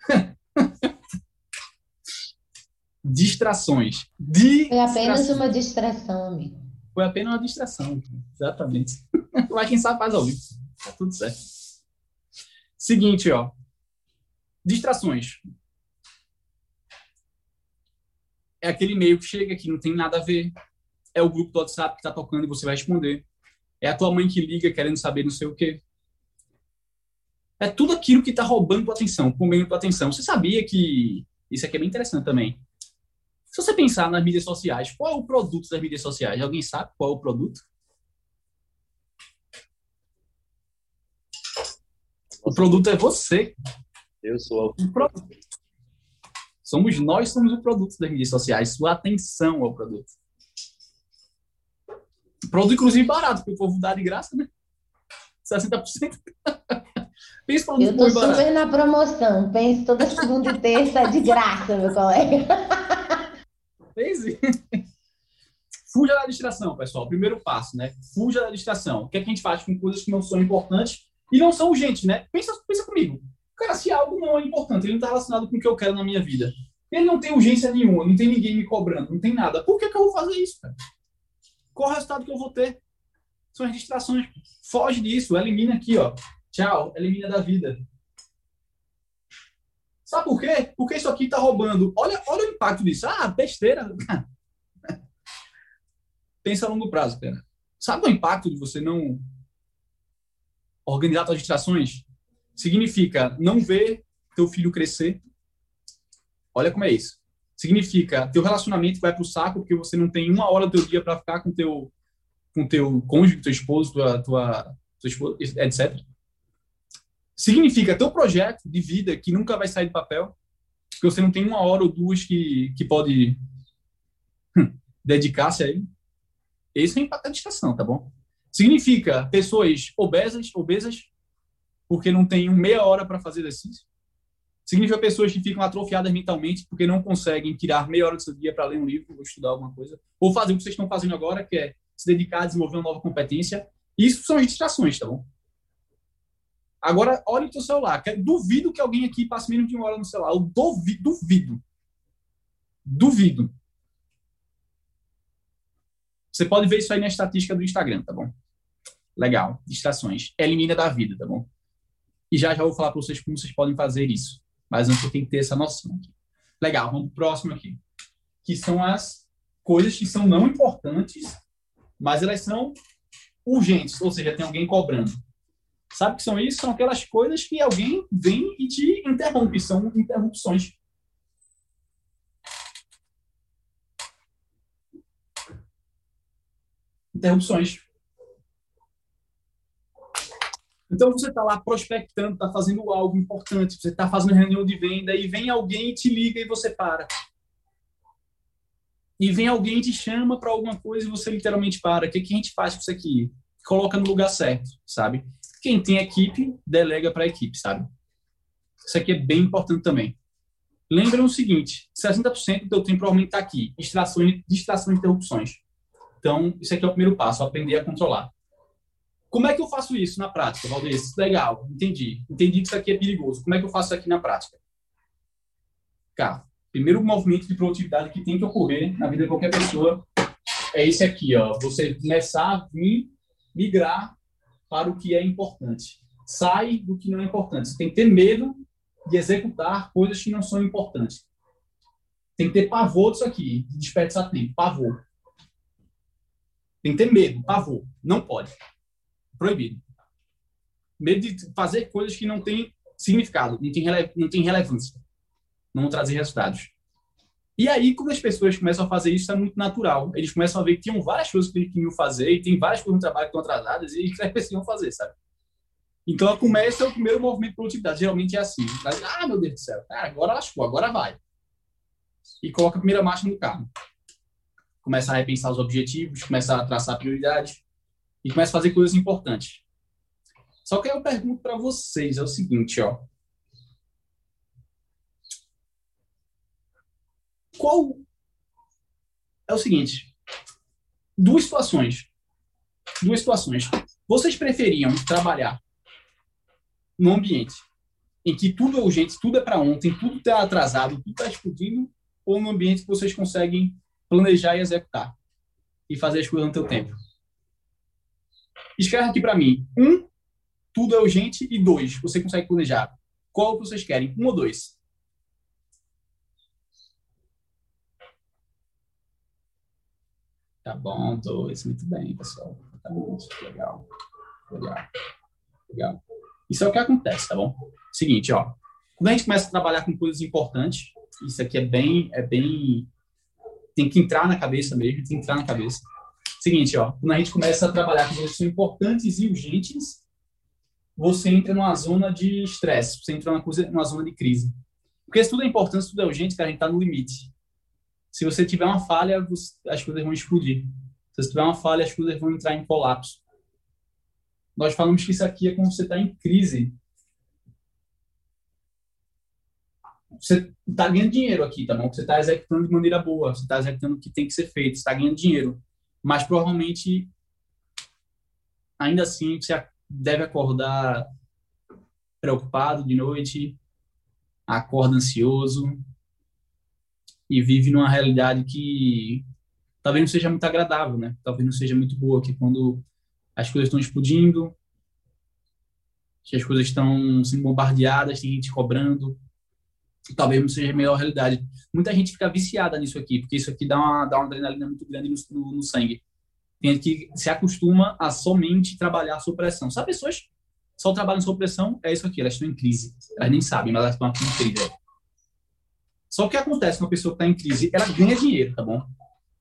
distrações. distrações. Foi apenas uma distração, amigo. Foi apenas uma distração, exatamente. Mas quem sabe faz ao vivo. Tá tudo certo. Seguinte, ó. Distrações. É aquele e-mail que chega que não tem nada a ver. É o grupo do WhatsApp que tá tocando e você vai responder. É a tua mãe que liga querendo saber não sei o quê. É tudo aquilo que está roubando tua atenção, comendo tua atenção. Você sabia que isso aqui é bem interessante também. Se você pensar nas mídias sociais, qual é o produto das mídias sociais? Alguém sabe qual é o produto? O produto é você. Eu sou o produto. Somos nós, somos o produto das mídias sociais. Sua atenção ao produto. Produto, inclusive, barato, porque o povo dá de graça, né? 60%. Pensa Eu tô super barato. na promoção. Penso toda segunda e terça de graça, meu colega. Fez? Fuja da distração, pessoal. Primeiro passo, né? Fuja da distração. O que, é que a gente faz com coisas que não são importantes e não são urgentes, né? Pensa, pensa comigo. Cara, se algo não é importante, ele não está relacionado com o que eu quero na minha vida. Ele não tem urgência nenhuma, não tem ninguém me cobrando, não tem nada. Por que, que eu vou fazer isso, cara? Qual o resultado que eu vou ter? São as distrações. Foge disso, elimina aqui, ó. Tchau, elimina da vida. Sabe por quê? Porque isso aqui está roubando. Olha, olha o impacto disso. Ah, besteira. Pensa a longo prazo, cara. Sabe o impacto de você não organizar suas distrações? Significa não ver teu filho crescer. Olha como é isso. Significa teu relacionamento vai para o saco porque você não tem uma hora do teu dia para ficar com teu com teu cônjuge, teu esposo, tua, tua, tua esposa, etc significa teu projeto de vida que nunca vai sair do papel, porque você não tem uma hora ou duas que, que pode hum, dedicar-se a ele. Esse é impacto distração, tá bom? Significa pessoas obesas, obesas, porque não tem meia hora para fazer exercício. Significa pessoas que ficam atrofiadas mentalmente porque não conseguem tirar meia hora do seu dia para ler um livro ou estudar alguma coisa. Ou fazer o que vocês estão fazendo agora, que é se dedicar a desenvolver uma nova competência. Isso são as distrações, tá bom? Agora, olha o teu celular. Duvido que alguém aqui passe menos de uma hora no celular. Eu duvido. Duvido. Duvido. Você pode ver isso aí na estatística do Instagram, tá bom? Legal. Distrações. Elimina da vida, tá bom? E já já vou falar para vocês como vocês podem fazer isso. Mas antes tenho que ter essa noção aqui. Legal, vamos pro próximo aqui. Que são as coisas que são não importantes, mas elas são urgentes, ou seja, tem alguém cobrando. Sabe que são isso? São aquelas coisas que alguém vem e te interrompe, são interrupções. Interrupções. Então você está lá prospectando, está fazendo algo importante, você está fazendo reunião de venda e vem alguém e te liga e você para. e vem alguém e te chama para alguma coisa e você literalmente para. O que, que a gente faz com isso aqui? Coloca no lugar certo, sabe? Quem tem equipe, delega para a equipe, sabe? Isso aqui é bem importante também. Lembra o seguinte, 60% do teu tempo provavelmente está aqui, distrações, distrações e interrupções. Então, isso aqui é o primeiro passo, aprender a controlar. Como é que eu faço isso na prática, Valdez? Legal, entendi. Entendi que isso aqui é perigoso. Como é que eu faço isso aqui na prática? Cara, primeiro movimento de produtividade que tem que ocorrer na vida de qualquer pessoa é esse aqui, ó. Você começar a vir, migrar para o que é importante. Sai do que não é importante. Você tem que ter medo de executar coisas que não são importantes. Tem que ter pavor disso aqui, de desperdiçar tempo. Pavor. Tem que ter medo, pavor. Não pode. Proibido. Medo de fazer coisas que não têm significado, não tem, tem relevância. Não trazer resultados. E aí, quando as pessoas começam a fazer isso, é muito natural. Eles começam a ver que tinham várias coisas que eles queriam fazer, e tem várias coisas no trabalho que estão atrasadas, e eles precisam fazer, sabe? Então, começa o primeiro movimento de produtividade. Geralmente é assim. Ah, meu Deus do céu. Ah, agora lascou, agora vai. E coloca a primeira marcha no carro. Começa a repensar os objetivos, começa a traçar prioridades e começa a fazer coisas importantes. Só que aí eu pergunto para vocês, é o seguinte, ó. Qual é o seguinte, duas situações. Duas situações. Vocês preferiam trabalhar num ambiente em que tudo é urgente, tudo é para ontem, tudo está atrasado, tudo está explodindo, ou num ambiente que vocês conseguem planejar e executar e fazer as coisas no seu tempo. Escreve aqui para mim. Um, tudo é urgente, e dois, você consegue planejar. Qual que vocês querem? Um ou dois? Tá bom, dois. Muito bem, pessoal. Tá muito legal. Legal. Legal. Isso é o que acontece, tá bom? Seguinte, ó. Quando a gente começa a trabalhar com coisas importantes, isso aqui é bem, é bem, tem que entrar na cabeça mesmo, tem que entrar na cabeça. Seguinte, ó. Quando a gente começa a trabalhar com coisas que são importantes e urgentes, você entra numa zona de estresse, você entra numa, coisa, numa zona de crise. Porque se tudo é importante, se tudo é urgente, cara, a gente tá no limite. Se você tiver uma falha, as coisas vão explodir. Se você tiver uma falha, as coisas vão entrar em colapso nós falamos que isso aqui é como você está em crise. Você está ganhando dinheiro aqui, tá bom? Você está executando de maneira boa, você está executando o que tem que ser feito, está ganhando dinheiro. Mas provavelmente, ainda assim, você deve acordar preocupado de noite, acorda ansioso e vive numa realidade que talvez não seja muito agradável, né? Talvez não seja muito boa, que quando as coisas estão explodindo, que as coisas estão sendo bombardeadas, tem gente cobrando. Talvez não seja a melhor realidade. Muita gente fica viciada nisso aqui, porque isso aqui dá uma, dá uma adrenalina muito grande no, no, no sangue. Tem gente que se acostuma a somente trabalhar sob pressão. Sabe pessoas só trabalham sob pressão, é isso aqui, elas estão em crise. Elas nem sabem, mas elas estão aqui em crise. Só o que acontece com uma pessoa que está em crise? Ela ganha dinheiro, tá bom?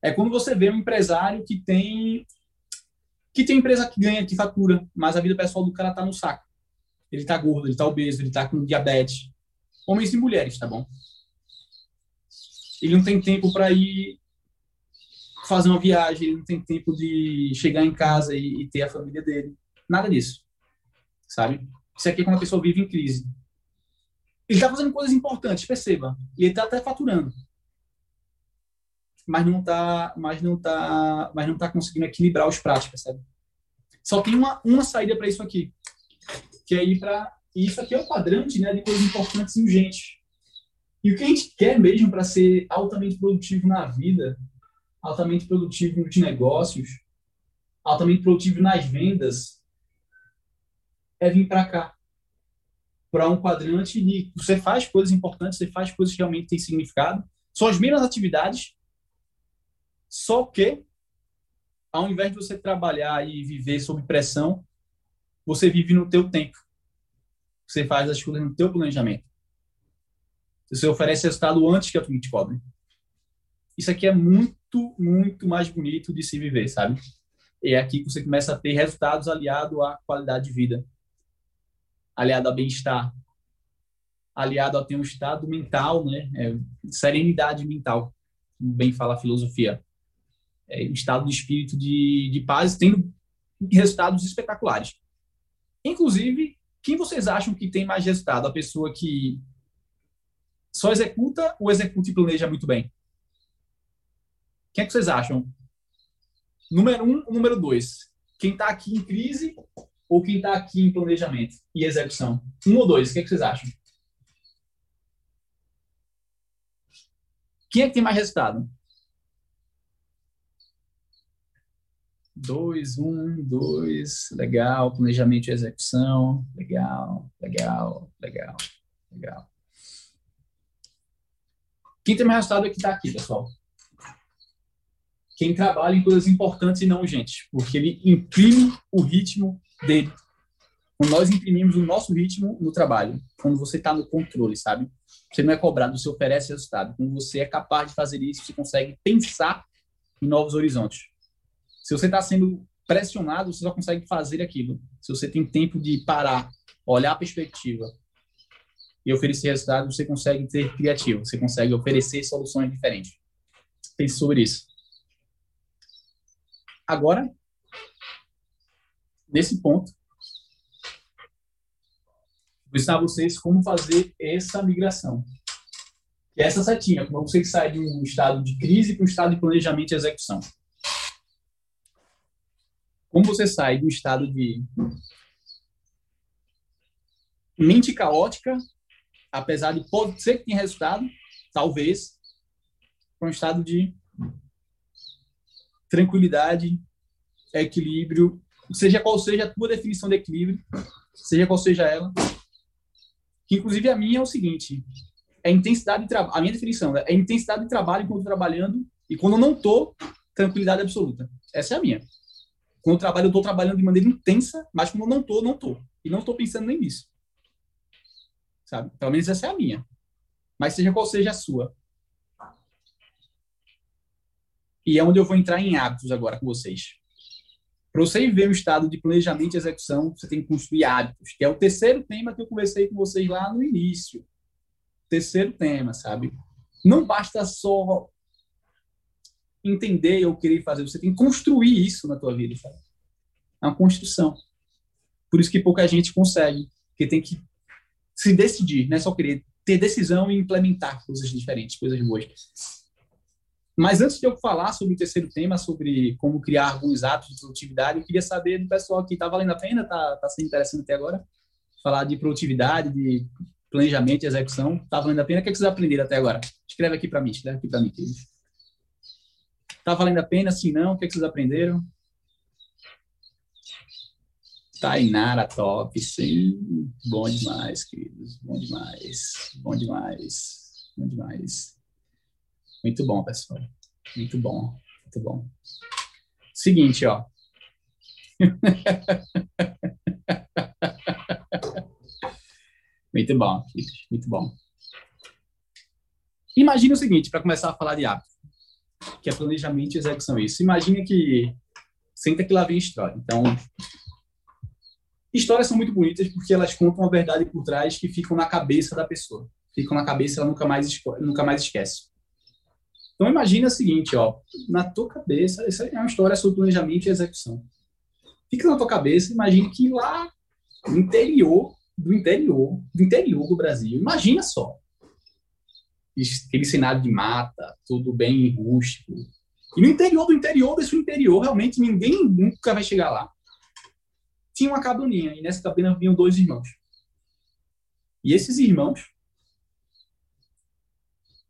É quando você vê um empresário que tem que tem empresa que ganha, que fatura, mas a vida pessoal do cara tá no saco. Ele tá gordo, ele tá obeso, ele tá com diabetes. Homens e mulheres, tá bom? Ele não tem tempo para ir fazer uma viagem, ele não tem tempo de chegar em casa e, e ter a família dele. Nada disso. Sabe? Isso aqui é quando a pessoa vive em crise. Ele está fazendo coisas importantes, perceba. E ele está até faturando mas não está mas não tá, mas não tá conseguindo equilibrar os pratos, percebe? Só tem uma, uma saída para isso aqui, que é ir para isso aqui é o quadrante, né, de coisas importantes e urgentes. E o que a gente quer mesmo para ser altamente produtivo na vida, altamente produtivo nos negócios, altamente produtivo nas vendas, é vir para cá. Para um quadrante de você faz coisas importantes, você faz coisas que realmente têm significado. São as mesmas atividades, só que, ao invés de você trabalhar e viver sob pressão, você vive no teu tempo. Você faz as coisas no teu planejamento. Você oferece resultado antes que a tua te cobre. Isso aqui é muito, muito mais bonito de se viver, sabe? É aqui que você começa a ter resultados aliado à qualidade de vida, aliado ao bem-estar, aliado a ter um estado mental, né? É, serenidade mental bem fala a filosofia. É estado de espírito de, de paz, tendo resultados espetaculares. Inclusive, quem vocês acham que tem mais resultado? A pessoa que só executa ou executa e planeja muito bem? Quem é que vocês acham? Número um número dois? Quem está aqui em crise ou quem está aqui em planejamento e execução? Um ou dois? O que, é que vocês acham? Quem é que tem mais resultado? Dois, um, dois, legal, planejamento e execução, legal, legal, legal, legal. Quem tem mais resultado é que está aqui, pessoal. Quem trabalha em coisas importantes e não urgentes, porque ele imprime o ritmo dele. Quando nós imprimimos o nosso ritmo no trabalho, quando você está no controle, sabe? Você não é cobrado, você oferece resultado. Quando você é capaz de fazer isso, você consegue pensar em novos horizontes. Se você está sendo pressionado, você só consegue fazer aquilo. Se você tem tempo de parar, olhar a perspectiva e oferecer resultado, você consegue ser criativo, você consegue oferecer soluções diferentes. Pense sobre isso. Agora, nesse ponto, vou ensinar vocês como fazer essa migração. É essa setinha, como você sai de um estado de crise para um estado de planejamento e execução. Como você sai do estado de mente caótica, apesar de pode ser que tenha resultado, talvez, para um estado de tranquilidade, equilíbrio, seja qual seja a tua definição de equilíbrio, seja qual seja ela, que inclusive a minha é o seguinte, é intensidade de trabalho, a minha definição né, é intensidade de trabalho estou trabalhando e quando eu não estou, tranquilidade absoluta. Essa é a minha. Quando eu trabalho, eu estou trabalhando de maneira intensa, mas quando eu não estou, não estou. E não estou pensando nem nisso. Sabe? Pelo menos essa é a minha. Mas seja qual seja a sua. E é onde eu vou entrar em hábitos agora com vocês. Para você viver um estado de planejamento e execução, você tem que construir hábitos, que é o terceiro tema que eu conversei com vocês lá no início. Terceiro tema, sabe? Não basta só entender ou querer fazer, você tem que construir isso na tua vida, sabe? É uma construção. Por isso que pouca gente consegue, porque tem que se decidir, não é só querer ter decisão e implementar coisas diferentes, coisas boas. Mas antes de eu falar sobre o terceiro tema, sobre como criar alguns atos de produtividade, eu queria saber do pessoal que está valendo a pena, está tá sendo interessante até agora, falar de produtividade, de planejamento e execução. Está valendo a pena? O que, é que vocês aprenderam até agora? Escreve aqui para mim, escreve aqui para mim. Está valendo a pena? Se não, o que, é que vocês aprenderam? Tainara, top, sim. Bom demais, queridos. Bom demais. Bom demais. Bom demais. Muito bom, pessoal. Muito bom. Muito bom. Seguinte, ó. muito bom, muito bom. Imagine o seguinte, para começar a falar de hábito, que é planejamento e execução. Isso. Imagine que senta que lá vem história. Então, histórias são muito bonitas porque elas contam a verdade por trás que ficam na cabeça da pessoa. Ficam na cabeça, ela nunca mais, nunca mais esquece. Então imagina o seguinte, ó, na tua cabeça, essa é uma história sobre planejamento e execução. Fica na tua cabeça, imagine que lá no interior do interior, do interior do Brasil, imagina só. Aquele cenário de mata, tudo bem rústico. E no interior do interior desse interior, realmente ninguém nunca vai chegar lá. Tinha uma cabaninha, e nessa cabana vinham dois irmãos. E esses irmãos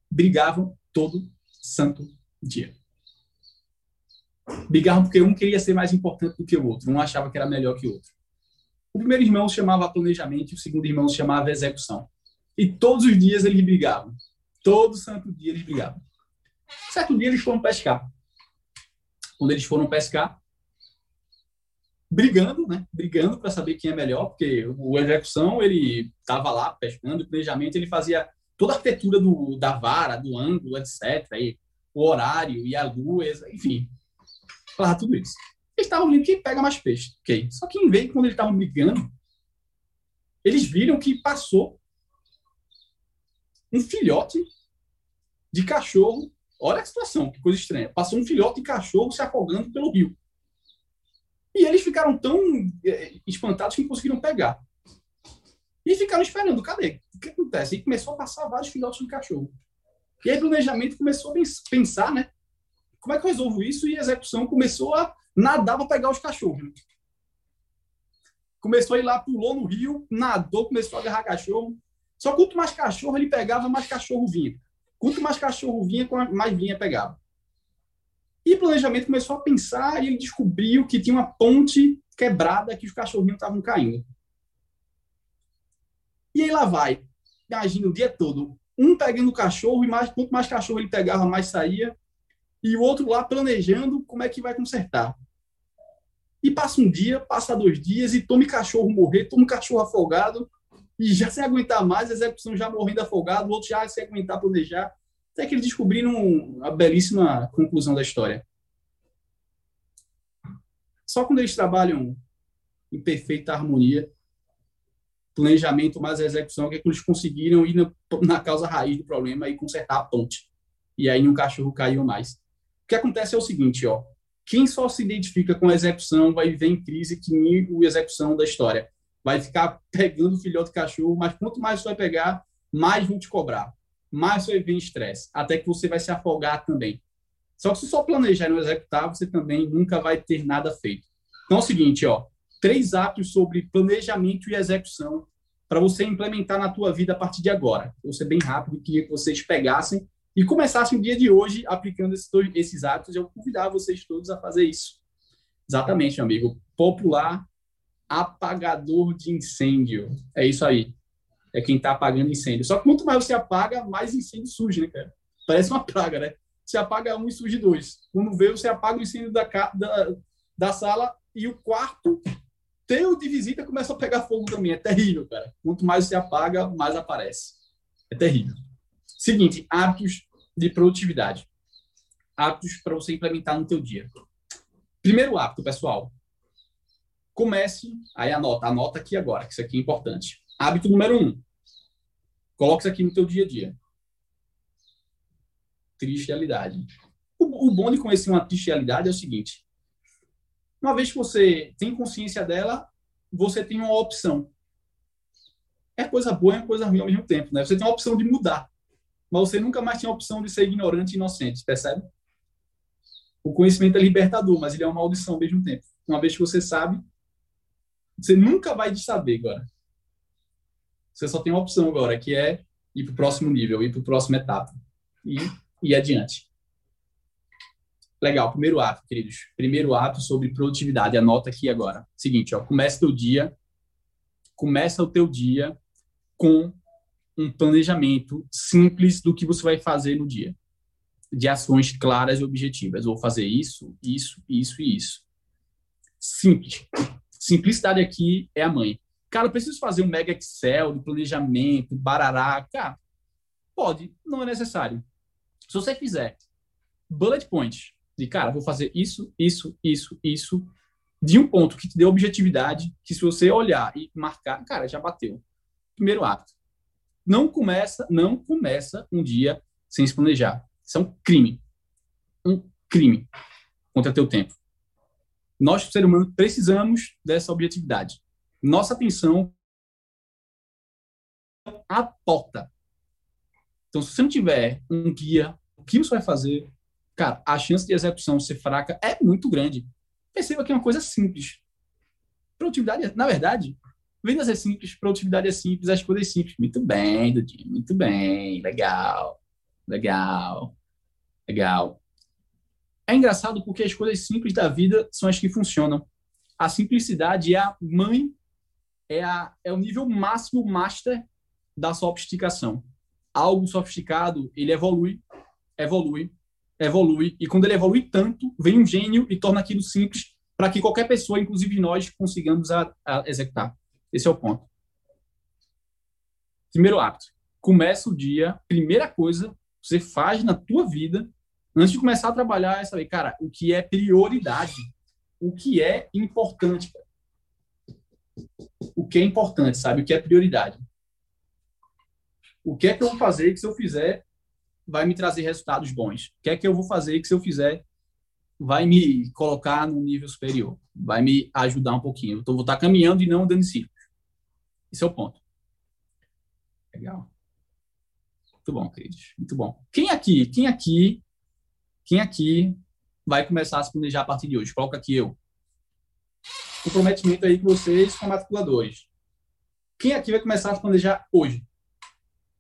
brigavam todo santo dia. Brigavam porque um queria ser mais importante do que o outro, um achava que era melhor que o outro. O primeiro irmão se chamava planejamento, o segundo irmão se chamava execução. E todos os dias eles brigavam. Todo santo dia eles brigavam. Certo dia eles foram pescar. Quando eles foram pescar, brigando, né? Brigando para saber quem é melhor, porque o execução ele estava lá pescando, o planejamento ele fazia toda a arquitetura do, da vara, do ângulo, etc., aí, o horário e a luz, enfim, falar tudo isso. Eles estavam vendo que pega mais peixe, ok? Só que em vez quando eles estavam brigando, eles viram que passou um filhote de cachorro Olha a situação, que coisa estranha. Passou um filhote de cachorro se afogando pelo rio. E eles ficaram tão é, espantados que não conseguiram pegar. E ficaram esperando, cadê? O que acontece? E começou a passar vários filhotes de cachorro. E aí o planejamento começou a pensar, né? Como é que eu resolvo isso? E a execução começou a nadar para pegar os cachorros. Começou a ir lá, pulou no rio, nadou, começou a agarrar cachorro. Só quanto mais cachorro ele pegava, mais cachorro vinha. Quanto mais cachorro vinha, mais vinha pegava. E o planejamento começou a pensar e ele descobriu que tinha uma ponte quebrada que os cachorrinhos estavam caindo. E aí lá vai. Imagina o dia todo. Um pegando o cachorro e mais, quanto mais cachorro ele pegava, mais saía. E o outro lá planejando como é que vai consertar. E passa um dia, passa dois dias e tome cachorro morrer, tome cachorro afogado e já sem aguentar mais, a execução já morrendo afogado, o outro já sem aguentar planejar, até que eles descobriram a belíssima conclusão da história. Só quando eles trabalham em perfeita harmonia, planejamento mais a execução, que, é que eles conseguiram ir na, na, causa raiz do problema e consertar a ponte. E aí um cachorro caiu mais. O que acontece é o seguinte, ó, quem só se identifica com a execução vai viver em crise que nem a execução da história vai ficar pegando filhote de cachorro, mas quanto mais você vai pegar, mais vão te cobrar. Mais você vai vir em estresse, até que você vai se afogar também. Só que se só planejar e não executar, você também nunca vai ter nada feito. Então é o seguinte, ó, três atos sobre planejamento e execução para você implementar na tua vida a partir de agora. Vou ser bem rápido, queria que vocês pegassem e começassem o dia de hoje aplicando esses, dois, esses hábitos. Eu convidar vocês todos a fazer isso. Exatamente, amigo. Popular apagador de incêndio. É isso aí. É quem está apagando incêndio. Só que quanto mais você apaga, mais incêndio surge, né, cara? Parece uma praga, né? Você apaga um e surge dois. Quando vê, você apaga o incêndio da, da, da sala e o quarto teu de visita começa a pegar fogo também. É terrível, cara. Quanto mais você apaga, mais aparece. É terrível. Seguinte, hábitos de produtividade. Hábitos para você implementar no teu dia. Primeiro hábito, pessoal, comece, aí anota, anota aqui agora, que isso aqui é importante. Hábito número um. Coloque isso aqui no teu dia a dia. Triste realidade. O, o bom de conhecer uma triste realidade é o seguinte. Uma vez que você tem consciência dela, você tem uma opção. É coisa boa e é coisa ruim ao mesmo tempo, né? Você tem a opção de mudar, mas você nunca mais tinha a opção de ser ignorante e inocente, percebe? O conhecimento é libertador, mas ele é uma maldição ao mesmo tempo. Uma vez que você sabe, você nunca vai saber agora. Você só tem uma opção agora, que é ir para o próximo nível, ir para a próxima etapa. E ir adiante. Legal, primeiro ato, queridos. Primeiro ato sobre produtividade. Anota aqui agora. Seguinte, ó, começa teu dia. Começa o teu dia com um planejamento simples do que você vai fazer no dia. De ações claras e objetivas. Vou fazer isso, isso, isso e isso. Simples. Simplicidade aqui é a mãe. Cara, eu preciso fazer um mega Excel de planejamento, barará. Cara, pode, não é necessário. Se você fizer bullet points de, cara, vou fazer isso, isso, isso, isso, de um ponto que te dê objetividade, que se você olhar e marcar, cara, já bateu. Primeiro hábito. Não começa, não começa um dia sem se planejar. Isso é um crime. Um crime contra teu tempo. Nós, ser humano, precisamos dessa objetividade. Nossa atenção a porta. Então, se você não tiver um guia, o que você vai fazer, cara, a chance de execução ser fraca é muito grande. Perceba que é uma coisa simples. Produtividade, na verdade, vendas é simples, produtividade é simples, as coisas simples. Muito bem, Dudinho, muito bem, legal, legal, legal. É engraçado porque as coisas simples da vida são as que funcionam. A simplicidade é a mãe, é, a, é o nível máximo master da sofisticação. Algo sofisticado, ele evolui, evolui, evolui, e quando ele evolui tanto, vem um gênio e torna aquilo simples para que qualquer pessoa, inclusive nós, consigamos a, a executar. Esse é o ponto. Primeiro hábito. Começa o dia, primeira coisa, você faz na tua vida Antes de começar a trabalhar, é saber, cara, o que é prioridade, o que é importante. O que é importante, sabe? O que é prioridade. O que é que eu vou fazer que se eu fizer, vai me trazer resultados bons? O que é que eu vou fazer que se eu fizer vai me colocar num nível superior? Vai me ajudar um pouquinho. Eu vou estar caminhando e não andando em círculos. Esse é o ponto. Legal. Muito bom, queridos. Muito bom. Quem aqui, quem aqui, quem aqui vai começar a se planejar a partir de hoje? Coloca aqui eu. Comprometimento aí com vocês, com matriculadores. Quem aqui vai começar a se planejar hoje?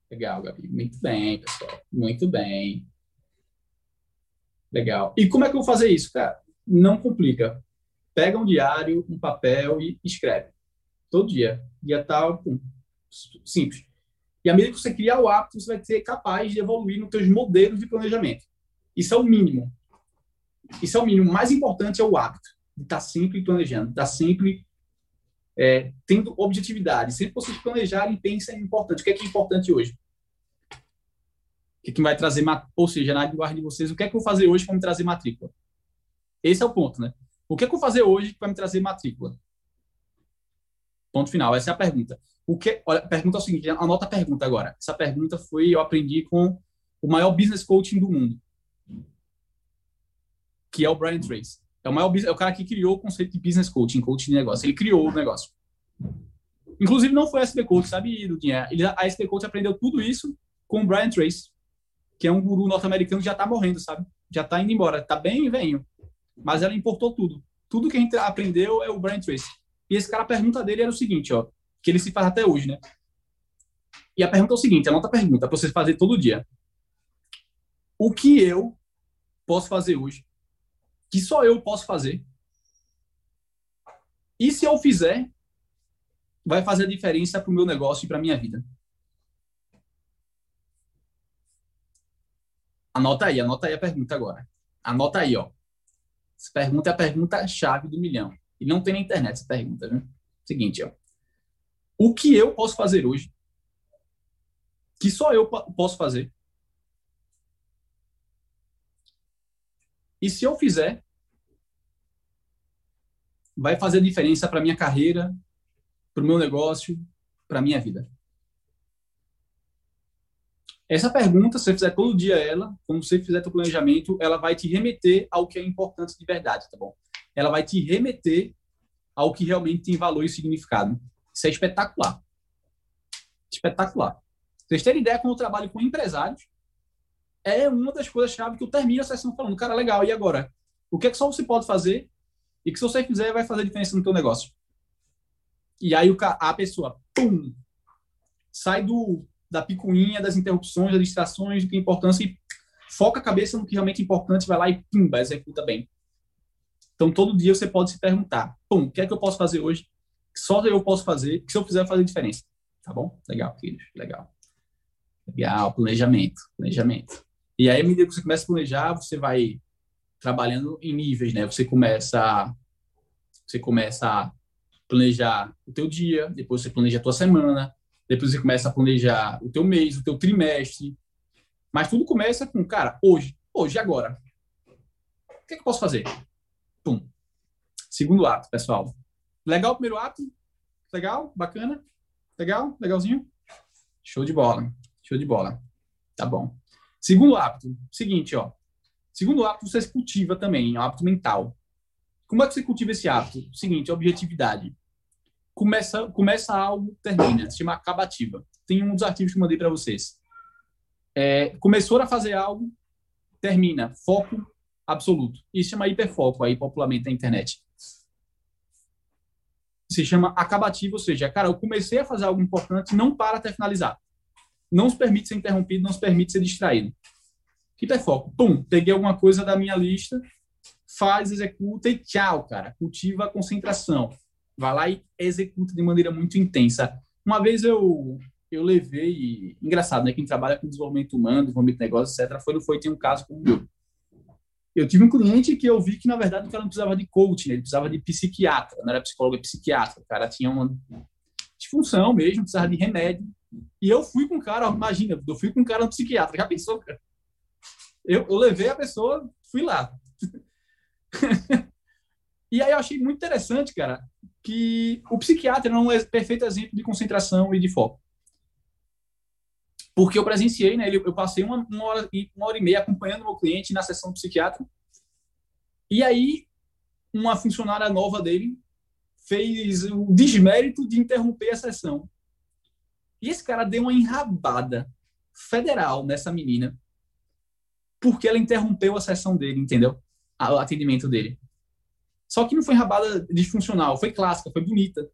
Legal, Gabi. Muito bem, pessoal. Muito bem. Legal. E como é que eu vou fazer isso, cara? Não complica. Pega um diário, um papel e escreve. Todo dia. Dia tal, pum. Simples. E à medida que você criar o hábito, você vai ser capaz de evoluir nos seus modelos de planejamento. Isso é o mínimo. Isso é o mínimo. O mais importante é o hábito. De estar sempre planejando, estar sempre é, tendo objetividade. Sempre vocês planejarem, pensem em importante. O que é que é importante hoje? O que, é que vai trazer, ou seja, na linguagem de vocês, o que é que eu vou fazer hoje para me trazer matrícula? Esse é o ponto, né? O que é que eu vou fazer hoje para me trazer matrícula? Ponto final. Essa é a pergunta. O que? Olha, pergunta é o seguinte. Anota a pergunta agora. Essa pergunta foi eu aprendi com o maior business coaching do mundo, que é o Brian Tracy. É o maior é o cara que criou o conceito de business coaching, coaching de negócio. Ele criou o negócio. Inclusive não foi a SB Coach, sabe, Dudinha? Ele, a SB Coach aprendeu tudo isso com o Brian Tracy, que é um guru norte-americano que já tá morrendo, sabe? Já tá indo embora, tá bem venho. Mas ela importou tudo. Tudo que a gente aprendeu é o Brian Tracy. E esse cara, a pergunta dele era o seguinte, ó, que ele se faz até hoje, né? E a pergunta é o seguinte, a pergunta para vocês fazer todo dia. O que eu posso fazer hoje que só eu posso fazer. E se eu fizer, vai fazer diferença para o meu negócio e para minha vida. Anota aí, anota aí a pergunta agora. Anota aí, ó. Essa pergunta é a pergunta chave do milhão. E não tem na internet essa pergunta, viu? Seguinte, ó. O que eu posso fazer hoje que só eu posso fazer E se eu fizer, vai fazer diferença para minha carreira, para o meu negócio, para minha vida. Essa pergunta, se você fizer todo dia ela, como você fizer seu planejamento, ela vai te remeter ao que é importante de verdade, tá bom? Ela vai te remeter ao que realmente tem valor e significado. Isso é espetacular. Espetacular. Vocês terem ideia, quando eu trabalho com empresários, é uma das coisas-chave que eu termino a sessão falando, cara, legal, e agora? O que é que só você pode fazer e que se você fizer vai fazer diferença no teu negócio? E aí o, a pessoa, pum, sai do, da picuinha, das interrupções, das distrações, do que é importância e foca a cabeça no que realmente é importante, vai lá e pimba, executa bem. Então, todo dia você pode se perguntar, pum, o que é que eu posso fazer hoje só eu posso fazer, que se eu fizer vai fazer diferença. Tá bom? Legal, queridos, legal. Legal, planejamento, planejamento. E aí, à medida que você começa a planejar, você vai trabalhando em níveis, né? Você começa, você começa a planejar o teu dia, depois você planeja a tua semana, depois você começa a planejar o teu mês, o teu trimestre. Mas tudo começa com, cara, hoje, hoje, agora. O que, é que eu posso fazer? Pum. Segundo ato, pessoal. Legal o primeiro ato? Legal? Bacana? Legal? Legalzinho? Show de bola. Show de bola. Tá bom. Segundo hábito, seguinte, ó. Segundo hábito, você cultiva também, é um hábito mental. Como é que você cultiva esse hábito? Seguinte, objetividade. Começa, começa algo, termina. Se chama acabativa. Tem um dos artigos que eu mandei para vocês. É, começou a fazer algo, termina. Foco absoluto. Isso chama hiperfoco aí, popularmente na internet. Se chama acabativa, ou seja, cara, eu comecei a fazer algo importante, não para até finalizar não se permite ser interrompido, não se permite ser distraído. Hiperfoco. Pum, peguei alguma coisa da minha lista, faz, executa e tchau, cara. Cultiva a concentração. Vai lá e executa de maneira muito intensa. Uma vez eu eu levei, engraçado, né? Quem trabalha com desenvolvimento humano, desenvolvimento de negócio, etc., foi, não foi, tem um caso como o meu. Eu tive um cliente que eu vi que, na verdade, o cara não precisava de coaching, né? ele precisava de psiquiatra, não era psicólogo, é psiquiatra. O cara tinha uma disfunção mesmo, precisava de remédio. E eu fui com o cara, imagina, eu fui com o cara no psiquiatra, já pensou, cara? Eu, eu levei a pessoa, fui lá. e aí eu achei muito interessante, cara, que o psiquiatra não é perfeito exemplo de concentração e de foco. Porque eu presenciei, né? Eu passei uma, uma, hora, uma hora e meia acompanhando meu cliente na sessão psiquiátrica. E aí, uma funcionária nova dele fez o desmérito de interromper a sessão. E esse cara deu uma enrabada federal nessa menina porque ela interrompeu a sessão dele, entendeu? O atendimento dele. Só que não foi enrabada disfuncional, foi clássica, foi bonita.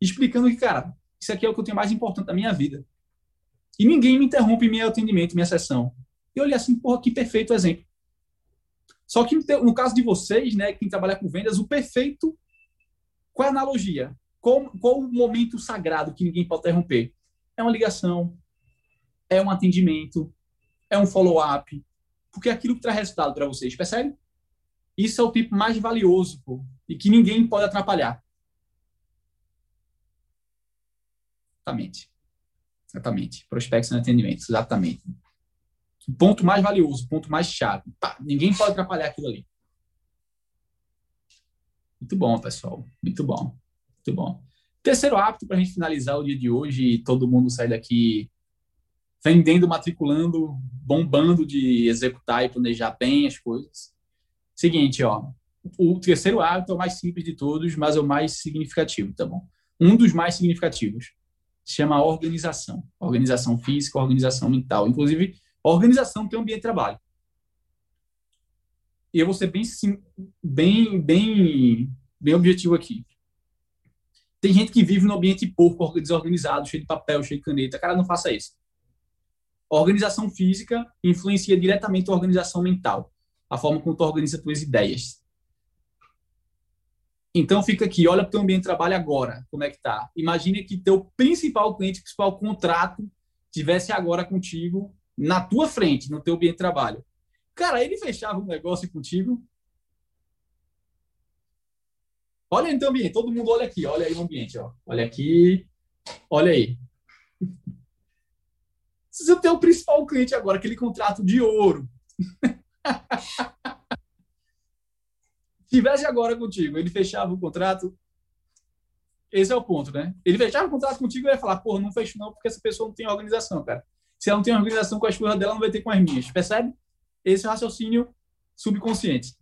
Explicando que, cara, isso aqui é o que eu tenho mais importante da minha vida. E ninguém me interrompe meu atendimento, minha sessão. E eu olhei assim, porra, que perfeito exemplo. Só que no caso de vocês, né, quem trabalha com vendas, o perfeito, qual é a analogia? Qual, qual o momento sagrado que ninguém pode interromper? É uma ligação, é um atendimento, é um follow-up, porque é aquilo que traz resultado para vocês, percebe? Isso é o tipo mais valioso pô, e que ninguém pode atrapalhar. Exatamente. Exatamente. Prospecção e atendimento, exatamente. O ponto mais valioso, o ponto mais chave. Pá, ninguém pode atrapalhar aquilo ali. Muito bom, pessoal. Muito bom. Muito bom. Terceiro hábito para a gente finalizar o dia de hoje e todo mundo sair daqui vendendo, matriculando, bombando de executar e planejar bem as coisas. Seguinte, ó. O terceiro hábito é o mais simples de todos, mas é o mais significativo, tá bom? Um dos mais significativos se chama organização. Organização física, organização mental. Inclusive, organização tem ambiente de trabalho. E eu vou ser bem, bem, bem, bem objetivo aqui. Tem gente que vive no ambiente porco, desorganizado, cheio de papel, cheio de caneta. Cara, não faça isso. Organização física influencia diretamente a organização mental, a forma como tu organiza tuas ideias. Então fica aqui, olha para o teu ambiente de trabalho agora, como é que tá. Imagine que teu principal cliente, principal contrato, tivesse agora contigo na tua frente, no teu ambiente de trabalho. Cara, ele fechava um negócio contigo. Olha no teu ambiente, todo mundo olha aqui, olha aí o ambiente, ó. Olha aqui, olha aí. Se o teu principal cliente agora, aquele contrato de ouro, tivesse agora contigo, ele fechava o contrato. Esse é o ponto, né? Ele fechava o contrato contigo e ia falar, porra, não fecho não, porque essa pessoa não tem organização, cara. Se ela não tem organização com as coisas dela, não vai ter com as minhas. Percebe? Esse é o raciocínio subconsciente.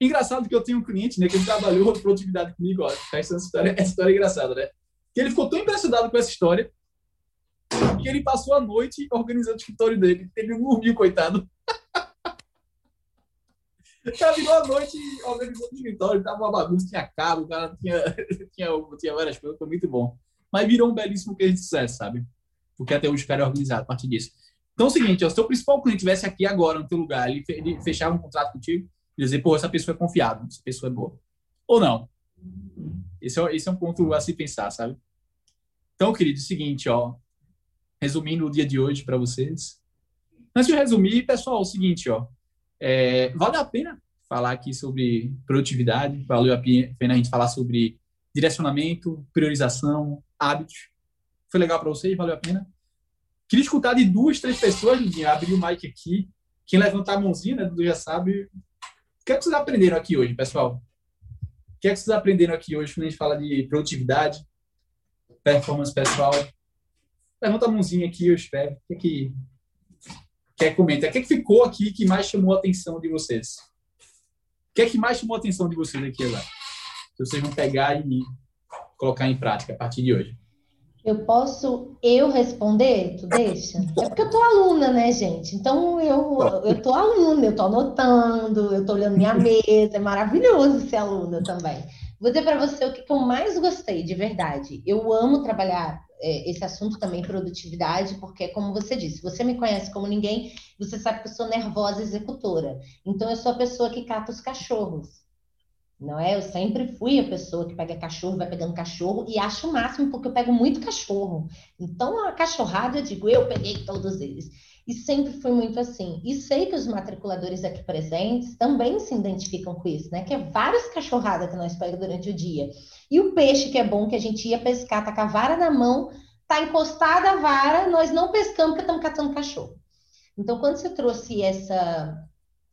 Engraçado que eu tenho um cliente, né, que ele trabalhou de produtividade comigo, ó, essa história, essa história é engraçada, né? Que ele ficou tão impressionado com essa história que ele passou a noite organizando o escritório dele. Ele dormiu, coitado. Cara virou a noite organizando o escritório, tava uma bagunça, tinha cabo, o cara tinha, tinha, tinha várias coisas, foi muito bom. Mas virou um belíssimo case de sucesso, sabe? Porque até hoje o cara é organizado a partir disso. Então é o seguinte, ó, se o principal cliente estivesse aqui agora no teu lugar, ele, ele fechava um contrato contigo, dizer, pô, essa pessoa é confiável, essa pessoa é boa. Ou não. Esse é, esse é um ponto a se pensar, sabe? Então, querido, é o seguinte, ó, resumindo o dia de hoje para vocês. Antes de resumir, pessoal, é o seguinte, ó, é, vale a pena falar aqui sobre produtividade, valeu a pena a gente falar sobre direcionamento, priorização, hábitos. Foi legal para vocês? Valeu a pena? Queria escutar de duas, três pessoas, Ludinha, abrir o mic aqui. Quem levantar a mãozinha, né, já sabe. Que é que vocês aprenderam aqui hoje, pessoal? O que é que vocês aprenderam aqui hoje quando a gente fala de produtividade, performance pessoal? Levanta a mãozinha aqui, eu espero. O que é que quer comentar? O que, é que ficou aqui que mais chamou a atenção de vocês? O que é que mais chamou a atenção de vocês aqui agora? Que vocês vão pegar e colocar em prática a partir de hoje. Eu posso eu responder? Tu deixa? É porque eu tô aluna, né, gente? Então eu, eu tô aluna, eu tô anotando, eu tô olhando minha mesa, é maravilhoso ser aluna também. Vou dizer para você o que eu mais gostei, de verdade. Eu amo trabalhar é, esse assunto também, produtividade, porque, como você disse, você me conhece como ninguém, você sabe que eu sou nervosa executora. Então, eu sou a pessoa que cata os cachorros. Não é? Eu sempre fui a pessoa que pega cachorro, vai pegando cachorro e acho o máximo, porque eu pego muito cachorro. Então, a cachorrada, eu digo, eu peguei todos eles. E sempre foi muito assim. E sei que os matriculadores aqui presentes também se identificam com isso, né? Que é várias cachorradas que nós pegamos durante o dia. E o peixe, que é bom, que a gente ia pescar, tá com a vara na mão, tá encostada a vara, nós não pescamos porque estamos catando cachorro. Então, quando você trouxe essa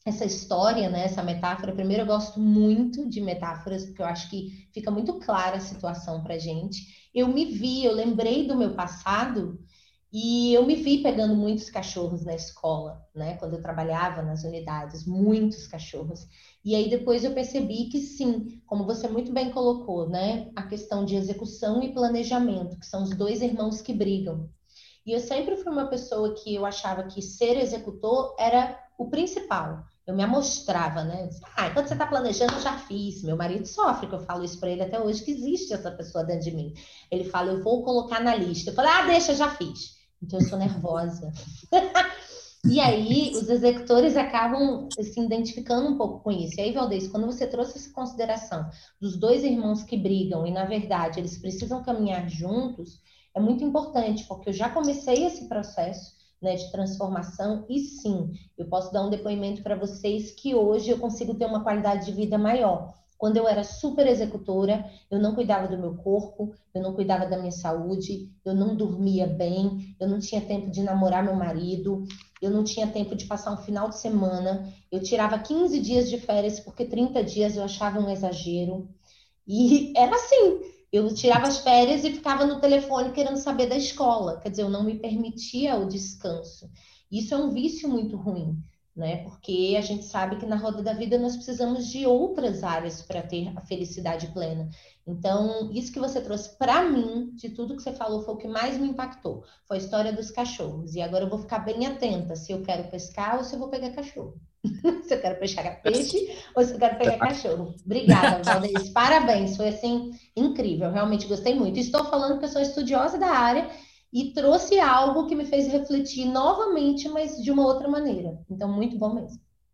essa história, né, essa metáfora, primeiro eu gosto muito de metáforas, porque eu acho que fica muito clara a situação para gente. eu me vi, eu lembrei do meu passado e eu me vi pegando muitos cachorros na escola, né? Quando eu trabalhava nas unidades, muitos cachorros. E aí depois eu percebi que sim, como você muito bem colocou, né? A questão de execução e planejamento, que são os dois irmãos que brigam. E eu sempre fui uma pessoa que eu achava que ser executor era o principal. Eu me amostrava, né? disse, ah, enquanto você está planejando, eu já fiz. Meu marido sofre, que eu falo isso para ele até hoje, que existe essa pessoa dentro de mim. Ele fala, eu vou colocar na lista. Eu falei, ah, deixa, já fiz. Então eu sou nervosa. e aí os executores acabam se identificando um pouco com isso. E aí, Valdez, quando você trouxe essa consideração dos dois irmãos que brigam e, na verdade, eles precisam caminhar juntos, é muito importante, porque eu já comecei esse processo né, de transformação e sim, eu posso dar um depoimento para vocês que hoje eu consigo ter uma qualidade de vida maior. Quando eu era super executora, eu não cuidava do meu corpo, eu não cuidava da minha saúde, eu não dormia bem, eu não tinha tempo de namorar meu marido, eu não tinha tempo de passar um final de semana, eu tirava 15 dias de férias porque 30 dias eu achava um exagero. E era assim, eu tirava as férias e ficava no telefone querendo saber da escola, quer dizer, eu não me permitia o descanso. Isso é um vício muito ruim né? Porque a gente sabe que na roda da vida nós precisamos de outras áreas para ter a felicidade plena. Então, isso que você trouxe para mim, de tudo que você falou, foi o que mais me impactou. Foi a história dos cachorros. E agora eu vou ficar bem atenta se eu quero pescar ou se eu vou pegar cachorro. se eu quero pescar peixe ou se eu quero pegar cachorro. Obrigada, Valdez. Parabéns. Foi assim incrível. Realmente gostei muito. Estou falando que eu sou estudiosa da área e trouxe algo que me fez refletir novamente, mas de uma outra maneira. Então, muito bom mesmo.